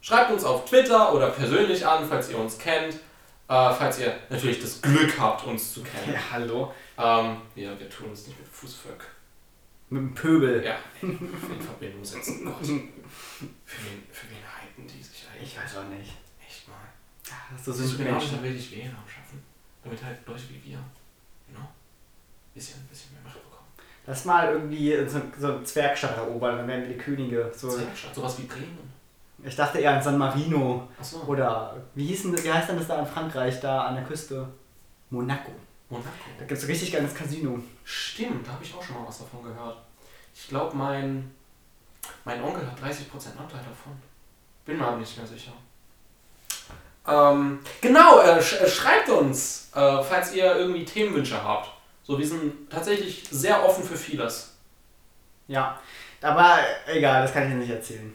Schreibt uns auf Twitter oder persönlich an, falls ihr uns kennt. Äh, falls ihr natürlich das Glück habt, uns zu kennen. Ja, hallo. Ähm, wir, wir tun es nicht mit Fußvolk. Mit dem Pöbel. Ja, in Verbindung setzen. <laughs> Gott. Für wen, für wen halten die sich eigentlich? Ich weiß auch nicht. Echt mal. So Das ist wir genau Menschen. da will ich Wähler schaffen. Damit halt Leute wie wir, bisschen, bisschen mehr Macht bekommen. Lass mal irgendwie so, so eine Zwergstadt erobern, dann werden wir die Könige. So, Zwergstadt, sowas wie Bremen. ich dachte eher an San Marino. Achso, Oder wie, hieß denn, wie heißt denn das da in Frankreich, da an der Küste? Monaco. Da Monaco. gibt es ein richtig geiles Casino. Stimmt, da habe ich auch schon mal was davon gehört. Ich glaube, mein, mein Onkel hat 30% Anteil davon. Bin mir aber nicht mehr sicher. Ähm, genau, äh, sch äh, schreibt uns, äh, falls ihr irgendwie Themenwünsche habt. So, wir sind tatsächlich sehr offen für vieles. Ja, aber egal, das kann ich dir nicht erzählen.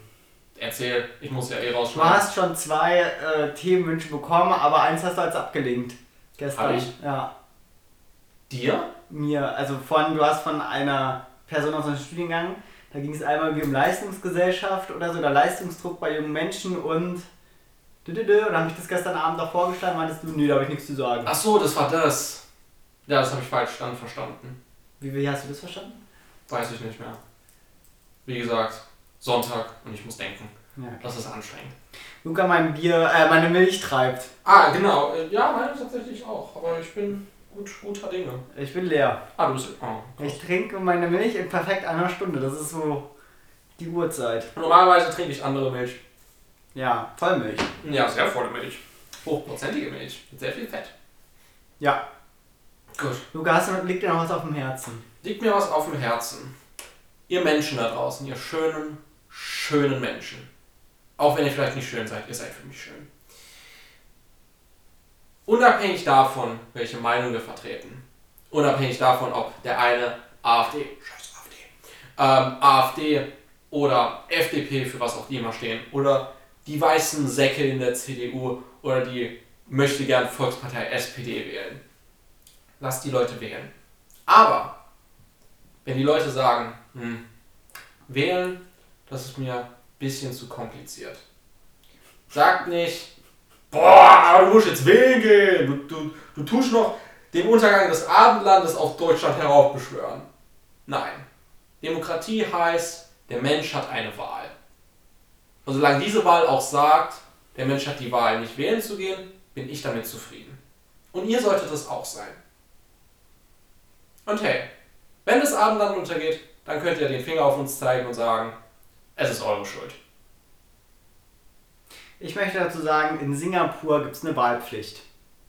Erzähl, ich muss ja eh Du rausschneiden. hast schon zwei äh, Themenwünsche bekommen, aber eins hast du als abgelinkt. Gestern. Hab ich? Ja. Dir? Mir, also von, du hast von einer Person aus einem Studiengang, da ging es einmal wie um Leistungsgesellschaft oder so, oder Leistungsdruck bei jungen Menschen und und dann habe ich das gestern Abend auch vorgeschlagen, meintest du, nee, da habe ich nichts zu sagen. Ach so, das war das. Ja, das habe ich falsch dann verstanden. Wie, wie hast du das verstanden? Weiß ich nicht mehr. Wie gesagt, Sonntag und ich muss denken. Ja, okay. Das ist anstrengend. Luca mein Bier, äh, meine Milch treibt. Ah, genau. Äh, Ja, meine tatsächlich auch. Aber ich bin gut, guter Dinge. Ich bin leer. Ah, du bist. Oh, Ich trinke meine Milch in perfekt einer Stunde. Das ist so die Uhrzeit. Normalerweise trinke ich andere Milch. Ja, Vollmilch. Ja, sehr volle Milch. Hochprozentige Milch. Mit sehr viel Fett. Ja. Gut. Luca, hast du, liegt dir noch was auf dem Herzen? Liegt mir was auf dem Herzen. Ihr Menschen da draußen, ihr schönen, schönen Menschen. Auch wenn ihr vielleicht nicht schön seid, ihr seid für mich schön. Unabhängig davon, welche Meinung wir vertreten, unabhängig davon, ob der eine AfD, scheiß AfD, ähm, AfD oder FDP, für was auch die immer stehen, oder die weißen Säcke in der CDU oder die möchte gern Volkspartei SPD wählen. Lasst die Leute wählen. Aber wenn die Leute sagen, hm, wählen, das ist mir ein bisschen zu kompliziert. Sagt nicht, boah, aber du musst jetzt wählen gehen. Du, du, du tust noch den Untergang des Abendlandes auf Deutschland heraufbeschwören. Nein. Demokratie heißt, der Mensch hat eine Wahl. Und solange diese Wahl auch sagt, der Mensch hat die Wahl, nicht wählen zu gehen, bin ich damit zufrieden. Und ihr solltet es auch sein. Und hey, wenn das Abendland untergeht, dann könnt ihr den Finger auf uns zeigen und sagen, es ist eure Schuld. Ich möchte dazu sagen, in Singapur gibt es eine Wahlpflicht.